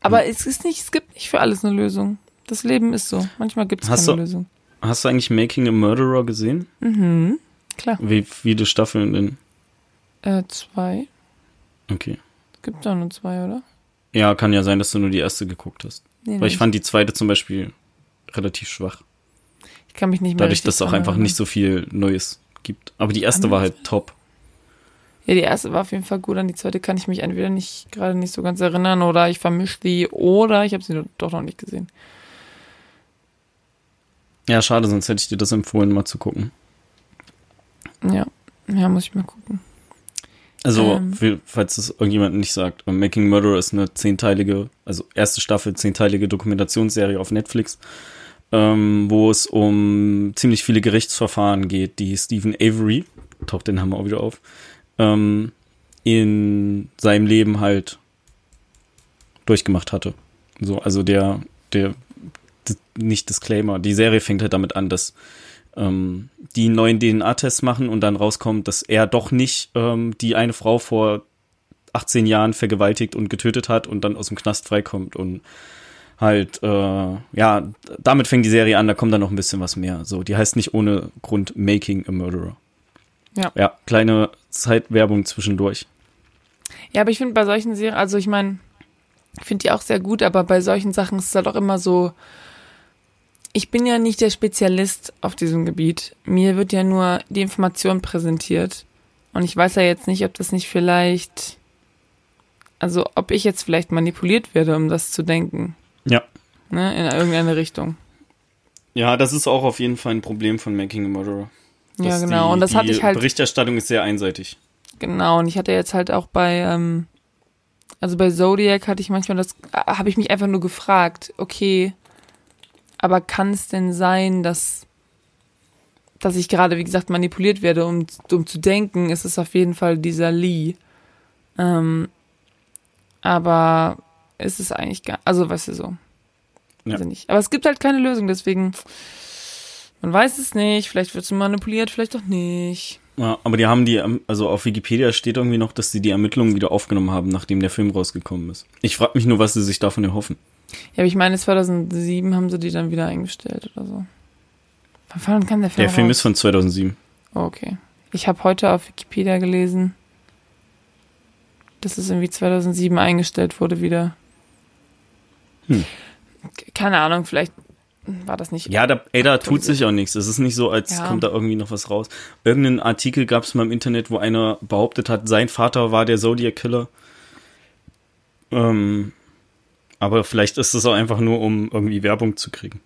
Aber hm. es ist nicht, es gibt nicht für alles eine Lösung. Das Leben ist so. Manchmal gibt es keine du, Lösung. Hast du eigentlich Making a Murderer gesehen? Mhm, klar. Wie viele Staffeln denn? Äh, zwei. Okay. Es gibt doch nur zwei, oder? Ja, kann ja sein, dass du nur die erste geguckt hast. Nee, Weil ich fand die zweite zum Beispiel relativ schwach. Ich kann mich nicht mehr Dadurch, dass es auch einfach nicht so viel Neues gibt. Aber die erste war halt top. Ja, die erste war auf jeden Fall gut. An die zweite kann ich mich entweder nicht gerade nicht so ganz erinnern oder ich vermische die oder ich habe sie doch noch nicht gesehen. Ja, schade, sonst hätte ich dir das empfohlen, mal zu gucken. Ja, ja, muss ich mal gucken. Also, ähm, falls das irgendjemand nicht sagt, Making Murderer ist eine zehnteilige, also erste Staffel, zehnteilige Dokumentationsserie auf Netflix, ähm, wo es um ziemlich viele Gerichtsverfahren geht, die Stephen Avery, taucht den Hammer auch wieder auf, ähm, in seinem Leben halt durchgemacht hatte. So, also der, der nicht Disclaimer. Die Serie fängt halt damit an, dass ähm, die neuen DNA-Tests machen und dann rauskommt, dass er doch nicht ähm, die eine Frau vor 18 Jahren vergewaltigt und getötet hat und dann aus dem Knast freikommt und halt, äh, ja, damit fängt die Serie an, da kommt dann noch ein bisschen was mehr. So, die heißt nicht ohne Grund Making a Murderer. Ja. Ja, kleine Zeitwerbung zwischendurch. Ja, aber ich finde bei solchen Serien, also ich meine, ich finde die auch sehr gut, aber bei solchen Sachen ist es halt auch immer so, ich bin ja nicht der Spezialist auf diesem Gebiet. Mir wird ja nur die Information präsentiert. Und ich weiß ja jetzt nicht, ob das nicht vielleicht, also ob ich jetzt vielleicht manipuliert werde, um das zu denken. Ja. Ne, in irgendeine Richtung. Ja, das ist auch auf jeden Fall ein Problem von Making a Murderer. Ja, genau. Die, und das hatte ich halt. Berichterstattung ist sehr einseitig. Genau. Und ich hatte jetzt halt auch bei, ähm, also bei Zodiac hatte ich manchmal das, äh, habe ich mich einfach nur gefragt, okay, aber kann es denn sein, dass, dass ich gerade, wie gesagt, manipuliert werde, um, um zu denken, ist es auf jeden Fall dieser Lee. Ähm, aber ist es eigentlich gar, also weißt du so. Ja. Also nicht. Aber es gibt halt keine Lösung, deswegen, man weiß es nicht, vielleicht wird es manipuliert, vielleicht auch nicht. Ja, aber die haben die, also auf Wikipedia steht irgendwie noch, dass sie die Ermittlungen wieder aufgenommen haben, nachdem der Film rausgekommen ist. Ich frage mich nur, was sie sich davon erhoffen. Ja, aber ich meine, 2007 haben sie die dann wieder eingestellt oder so. Wann kam der Film? Der Film raus? ist von 2007. Oh, okay. Ich habe heute auf Wikipedia gelesen, dass es irgendwie 2007 eingestellt wurde wieder. Hm. Keine Ahnung, vielleicht war das nicht. Ja, da, ey, da tut sich auch nichts. Es ist nicht so, als Ja. kommt da irgendwie noch was raus. Irgendeinen Artikel gab es mal im Internet, wo einer behauptet hat, sein Vater war der Zodiac Killer. Ähm, aber vielleicht ist es auch einfach nur, um irgendwie Werbung zu kriegen.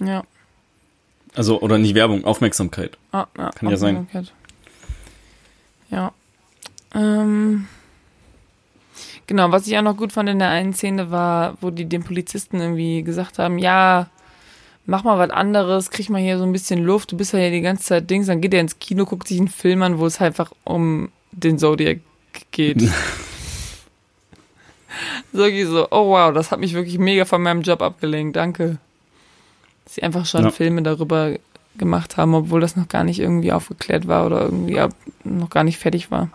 Ja. Also, oder nicht Werbung, Aufmerksamkeit. Ah, ja, Kann ja sein. Aufmerksamkeit. Ja. Ähm, genau, was ich auch noch gut fand in der einen Szene war, wo die dem Polizisten irgendwie gesagt haben, ja, mach mal was anderes, krieg mal hier so ein bisschen Luft, du bist ja hier die ganze Zeit Dings, dann geht er ins Kino, guckt sich einen Film an, wo es halt einfach um den Zodiac geht. so wirklich so, oh wow, das hat mich wirklich mega von meinem Job abgelenkt, danke. Dass sie einfach schon Ja. Filme darüber gemacht haben, obwohl das noch gar nicht irgendwie aufgeklärt war oder irgendwie noch gar nicht fertig war.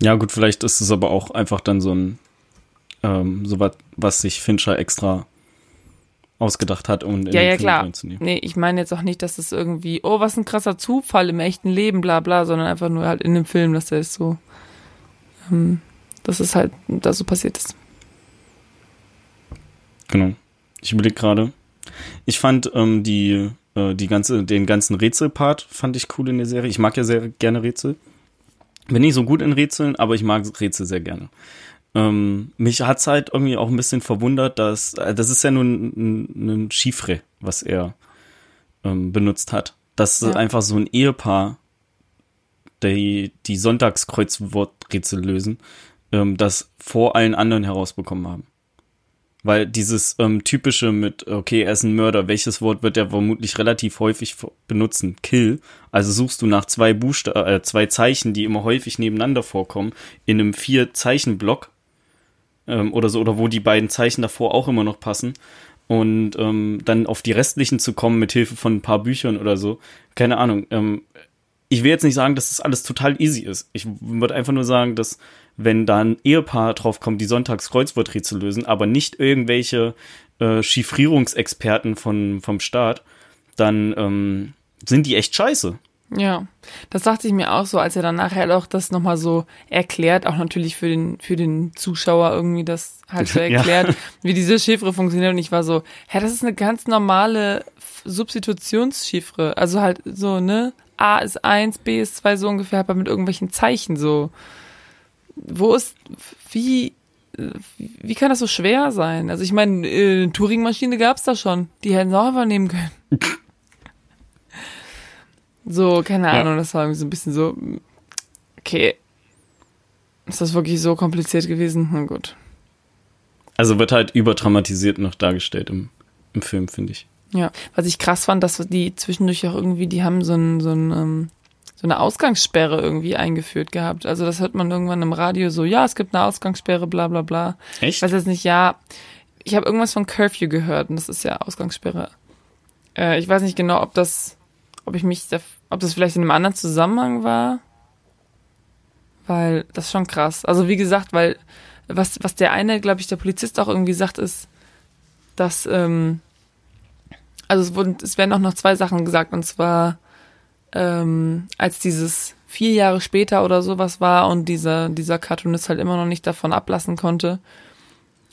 Ja, gut, vielleicht ist es aber auch einfach dann so ein, ähm, so was, was sich Fincher extra ausgedacht hat, um in ja, den ja, Film klar. reinzunehmen. Nee, ich meine jetzt auch nicht, dass es irgendwie, oh, was ein krasser Zufall im echten Leben, bla bla, sondern einfach nur halt in dem Film, dass der ist so, ähm, dass es halt da so passiert ist. Genau. Ich überlege gerade. Ich fand ähm, die, äh, die ganze, den ganzen Rätselpart fand ich cool in der Serie. Ich mag ja sehr gerne Rätsel. Bin nicht so gut in Rätseln, aber ich mag Rätsel sehr gerne. Ähm, mich hat's halt irgendwie auch ein bisschen verwundert, dass äh, das ist ja nur ein, ein, ein Chiffre, was er ähm, benutzt hat. Das ist Ja. einfach so ein Ehepaar, die die Sonntagskreuzworträtsel lösen, ähm, das vor allen anderen herausbekommen haben. Weil dieses ähm, typische mit, okay, er ist ein Mörder, welches Wort wird er vermutlich relativ häufig benutzen? Kill. Also suchst du nach zwei Buchsta äh, zwei Zeichen, die immer häufig nebeneinander vorkommen, in einem Vier-Zeichen-Block ähm, oder so, oder wo die beiden Zeichen davor auch immer noch passen. Und ähm, dann auf die restlichen zu kommen mit Hilfe von ein paar Büchern oder so. Keine Ahnung. Ähm, ich will jetzt nicht sagen, dass das alles total easy ist. Ich würde einfach nur sagen, dass wenn da ein Ehepaar drauf kommt, die Sonntagskreuzworträtsel lösen, aber nicht irgendwelche äh, Chiffrierungsexperten von, vom Staat, dann ähm, sind die echt scheiße. Ja, das dachte ich mir auch so, als er dann nachher auch das nochmal so erklärt, auch natürlich für den, für den Zuschauer irgendwie das halt so Ja. erklärt, wie diese Chiffre funktioniert und ich war so, hä, das ist eine ganz normale Substitutionschiffre, also halt so, ne, A ist eins, B ist zwei, so ungefähr, aber mit irgendwelchen Zeichen so. Wo ist, wie, äh, wie kann das so schwer sein? Also ich meine, äh, eine Turing-Maschine gab's da schon, die hätten sie auch einfach nehmen können. So, keine Ja. Ahnung, das war irgendwie so ein bisschen so, okay, ist das wirklich so kompliziert gewesen? Na gut. Also wird halt überdramatisiert noch dargestellt im, im Film, finde ich. Ja, was ich krass fand, dass die zwischendurch auch irgendwie, die haben so, ein, so, ein, ähm, so eine Ausgangssperre irgendwie eingeführt gehabt. Also das hört man irgendwann im Radio so, ja, es gibt eine Ausgangssperre, bla bla bla. Echt? Ich weiß jetzt nicht, ja, ich habe irgendwas von Curfew gehört und das ist ja Ausgangssperre. Äh, ich weiß nicht genau, ob das, ob ich mich, da, ob das vielleicht in einem anderen Zusammenhang war. Weil das ist schon krass. Also wie gesagt, weil was, was der eine, glaube ich, der Polizist auch irgendwie sagt, ist, dass, ähm, also es wurden, es werden auch noch zwei Sachen gesagt und zwar, ähm, als dieses vier Jahre später oder sowas war und dieser, dieser Cartoonist halt immer noch nicht davon ablassen konnte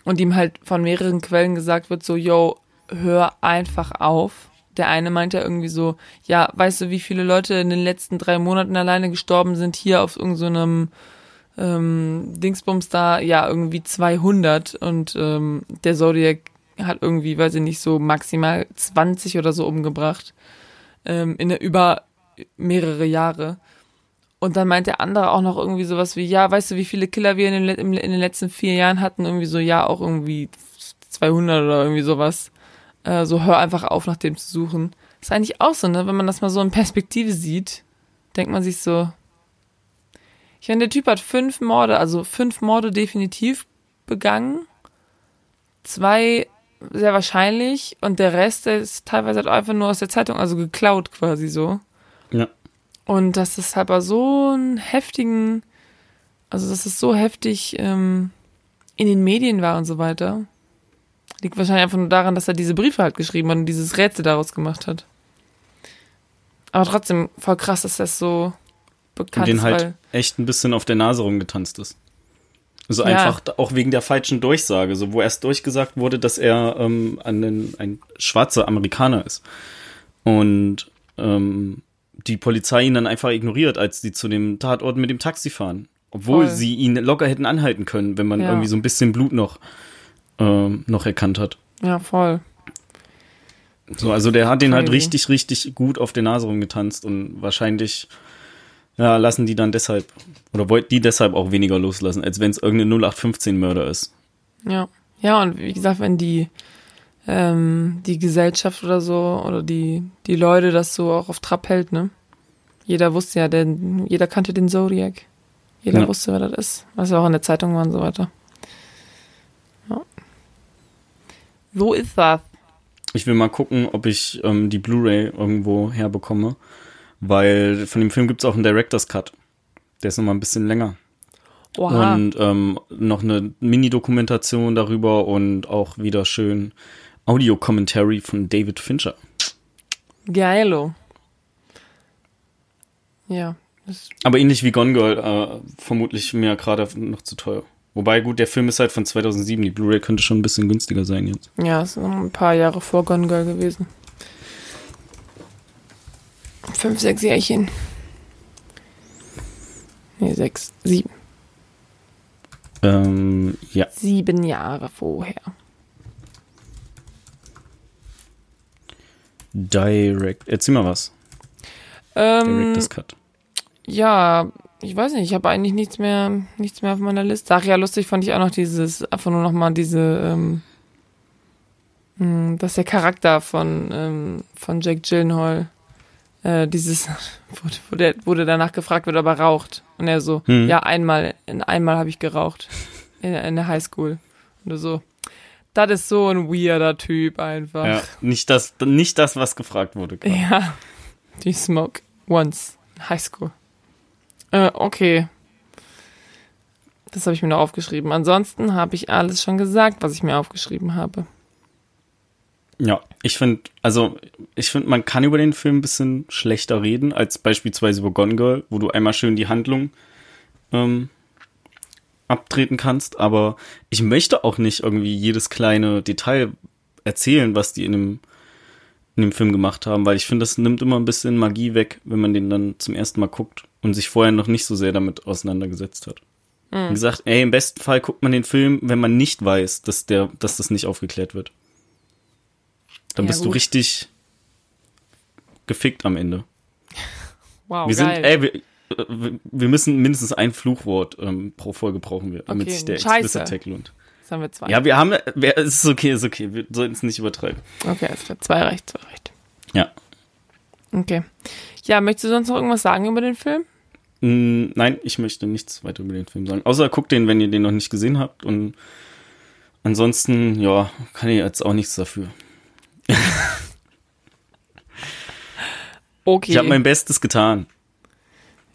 und ihm halt von mehreren Quellen gesagt wird, so, yo, hör einfach auf. Der eine meinte irgendwie so, ja, weißt du, wie viele Leute in den letzten drei Monaten alleine gestorben sind hier auf irgendeinem so ähm, Dingsbums da? Ja, irgendwie 200 und ähm, der Zodiac hat irgendwie, weiß ich nicht, so maximal 20 oder so umgebracht ähm, in der, über mehrere Jahre. Und dann meint der andere auch noch irgendwie sowas wie, ja, weißt du, wie viele Killer wir in den, in den letzten vier Jahren hatten? Irgendwie so, ja, auch irgendwie 200 oder irgendwie sowas. Äh, so, hör einfach auf, nach dem zu suchen. Ist eigentlich auch so, ne? Wenn man das mal so in Perspektive sieht, denkt man sich so, ich meine, der Typ hat fünf Morde, also fünf Morde definitiv begangen. Zwei sehr wahrscheinlich und der Rest, ist teilweise halt einfach nur aus der Zeitung, also geklaut quasi so. Ja. Und dass es aber so einen heftigen, also dass es so heftig ähm, in den Medien war und so weiter, liegt wahrscheinlich einfach nur daran, dass er diese Briefe halt geschrieben hat und dieses Rätsel daraus gemacht hat. Aber trotzdem voll krass, dass das so bekannt Und den ist, halt echt ein bisschen auf der Nase rumgetanzt ist. Also Ja. einfach da- auch wegen der falschen Durchsage, so wo erst durchgesagt wurde, dass er ähm, ein, ein schwarzer Amerikaner ist. Und ähm, die Polizei ihn dann einfach ignoriert, als sie zu dem Tatort mit dem Taxi fahren. Obwohl Voll. sie ihn locker hätten anhalten können, wenn man Ja. irgendwie so ein bisschen Blut noch, ähm, noch erkannt hat. Ja, voll. So, also der hat den halt richtig, richtig gut auf der Nase rumgetanzt und wahrscheinlich ja, lassen die dann deshalb oder wollten die deshalb auch weniger loslassen, als wenn es irgendein 0815-Mörder ist. Ja. Ja, und wie gesagt, wenn die, ähm, die Gesellschaft oder so, oder die, die Leute das so auch auf Trab hält, ne? Jeder wusste ja, denn jeder kannte den Zodiac. Jeder Ja. wusste, wer das ist. Was ja auch in der Zeitung war und so weiter. Ja. So ist das. Ich will mal gucken, ob ich ähm, die Blu-ray irgendwo herbekomme, weil von dem Film gibt es auch einen Director's Cut. Der ist nochmal ein bisschen länger. Oha. Und ähm, noch eine Mini-Dokumentation darüber und auch wieder schön Audio-Commentary von David Fincher. Geilo. Ja. Aber ähnlich wie Gone Girl, äh, vermutlich mir gerade noch zu teuer. Wobei, gut, der Film ist halt von 2007. Die Blu-ray könnte schon ein bisschen günstiger sein jetzt. ja, ist noch ein paar Jahre vor Gone Girl gewesen. Fünf, sechs Jährchen. Nee, sechs, sieben. Ähm, ja. Sieben Jahre vorher. Direct. Erzähl mal was. Ähm, Director's Cut. ja, ich weiß nicht, ich habe eigentlich nichts mehr, nichts mehr auf meiner Liste. Ach ja, lustig fand ich auch noch dieses, einfach nur noch mal diese, ähm, mh, dass der Charakter von, ähm, von Jake Gyllenhaal, äh, dieses, wo, der, wo der danach gefragt wird, ob er raucht. Und er so, Hm. ja, einmal, in einmal habe ich geraucht. In, in der Highschool. Und so, das ist so ein weirder Typ einfach. Ja, nicht das, nicht das, was gefragt wurde. gerade. Ja. Die smoke once in high school. Äh, okay. Das habe ich mir noch aufgeschrieben. Ansonsten habe ich alles schon gesagt, was ich mir aufgeschrieben habe. Ja, ich finde, also ich finde, man kann über den Film ein bisschen schlechter reden als beispielsweise über Gone Girl, wo du einmal schön die Handlung ähm, abtreten kannst. Aber ich möchte auch nicht irgendwie jedes kleine Detail erzählen, was die in dem in dem Film gemacht haben, weil ich finde, das nimmt immer ein bisschen Magie weg, wenn man den dann zum ersten Mal guckt und sich vorher noch nicht so sehr damit auseinandergesetzt hat. Mhm. Wie gesagt, ey, im besten Fall guckt man den Film, wenn man nicht weiß, dass der, dass das nicht aufgeklärt wird. Dann Ja, bist du gut. richtig gefickt am Ende. Wow, wir sind, geil. ey, wir, wir müssen mindestens ein Fluchwort ähm, pro Folge brauchen wir, damit Okay, sich der scheiße. Explicit Tag lohnt. Jetzt haben wir zwei. Ja, wir haben, wer- es ist okay, ist okay, wir sollten es nicht übertreiben. Okay, alles klar. Zwei reicht, zwei reicht. Ja. Okay. Ja, möchtest du sonst noch irgendwas sagen über den Film? Mm, Nein, ich möchte nichts weiter über den Film sagen. Außer guckt den, wenn ihr den noch nicht gesehen habt. Und ansonsten, ja, kann ich jetzt auch nichts dafür. Okay. Ich habe mein Bestes getan.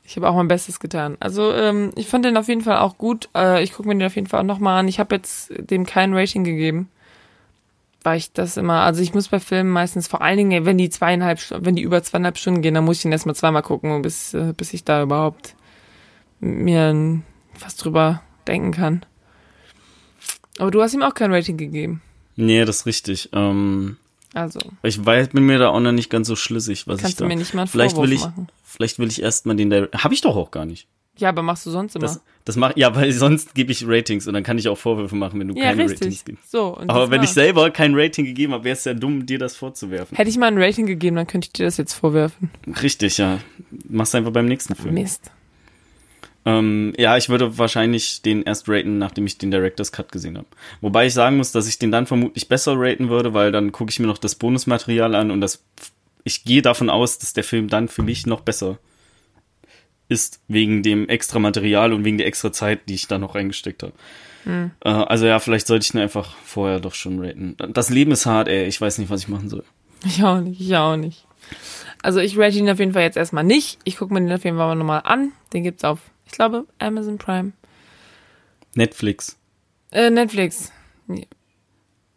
Ich habe auch mein Bestes getan. Also ähm, ich fand den auf jeden Fall auch gut. Äh, ich gucke mir den auf jeden Fall auch nochmal an. Ich habe jetzt dem kein Rating gegeben, weil ich das immer, also ich muss bei Filmen meistens vor allen Dingen, wenn die zweieinhalb, wenn die über zweieinhalb Stunden gehen, dann muss ich den erstmal zweimal gucken, bis, äh, bis ich da überhaupt mir was drüber denken kann. Aber du hast ihm auch kein Rating gegeben. Nee, das ist richtig. Ähm, Also ich weiß, bin mir da auch noch nicht ganz so schlüssig, was ich kannst da. du mir nicht mal einen vielleicht Vorwurf will ich, machen. Vielleicht will ich erstmal den der. Habe ich doch auch gar nicht. Ja, aber machst du sonst immer. Das, das mach, ja, weil sonst gebe ich Ratings und dann kann ich auch Vorwürfe machen, wenn du ja, keine richtig. Ratings gibst. So, Aber wenn ich selber kein Rating gegeben habe, wäre es ja dumm, dir das vorzuwerfen. Hätte ich mal ein Rating gegeben, dann könnte ich dir das jetzt vorwerfen. Richtig, ja. Mach's einfach beim nächsten Film. Mist. Ähm, ja, ich würde wahrscheinlich den erst raten, nachdem ich den Director's Cut gesehen habe. Wobei ich sagen muss, dass ich den dann vermutlich besser raten würde, weil dann gucke ich mir noch das Bonusmaterial an und das ich gehe davon aus, dass der Film dann für mich noch besser ist, wegen dem extra Material und wegen der extra Zeit, die ich da noch reingesteckt habe. Äh, also ja, vielleicht sollte ich ihn einfach vorher doch schon raten. Das Leben ist hart, ey. Ich weiß nicht, was ich machen soll. Ich auch nicht, ich auch nicht. Also ich rate ihn auf jeden Fall jetzt erstmal nicht. Ich gucke mir den auf jeden Fall nochmal an. Den gibt's auf, ich glaube, Amazon Prime. Netflix. Äh, Netflix.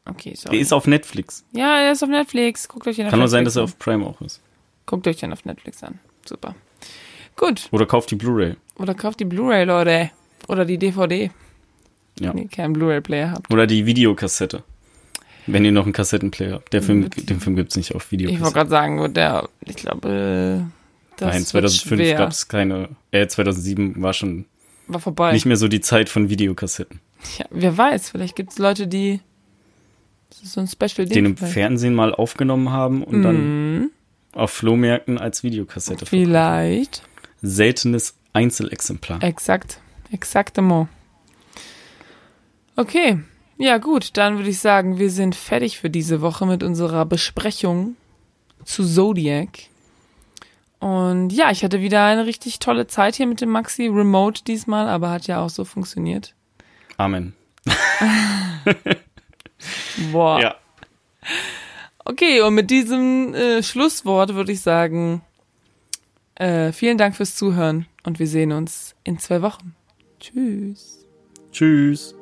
Okay, sorry. Der ist auf Netflix. ja, er ist auf Netflix. Guckt euch den auf Kann nur Netflix sein, dass er auf Prime auch ist. Guckt euch den auf Netflix an. Super. Gut. Oder kauft die Blu-ray. Oder kauft die Blu-ray, Leute. Oder die DVD. Ja. wenn ihr keinen Blu-ray-Player habt. Oder die Videokassette. Wenn ihr noch einen Kassettenplayer habt. Der Film, den Film gibt's nicht auf Ich wollte Videokassette. gerade sagen, der, ich glaube, äh, das Nein, wird 2005 schwer. gab's keine, äh, 2007 war schon War vorbei. nicht mehr so die Zeit von Videokassetten. Ja, wer weiß, vielleicht gibt es Leute, die. Das ist so ein Special Den im vielleicht. Fernsehen mal aufgenommen haben und dann Mhm, auf Flohmärkten als Videokassette verkaufen. vielleicht. Seltenes Einzelexemplar. Exakt. Exaktement. Okay. Ja, gut, dann würde ich sagen, wir sind fertig für diese Woche mit unserer Besprechung zu Zodiac. Und ja, ich hatte wieder eine richtig tolle Zeit hier mit dem Maxi, remote diesmal, aber hat ja auch so funktioniert. Amen. Boah. Ja. Okay, und mit diesem äh, Schlusswort würde ich sagen, äh, vielen Dank fürs Zuhören und wir sehen uns in zwei Wochen. Tschüss. Tschüss.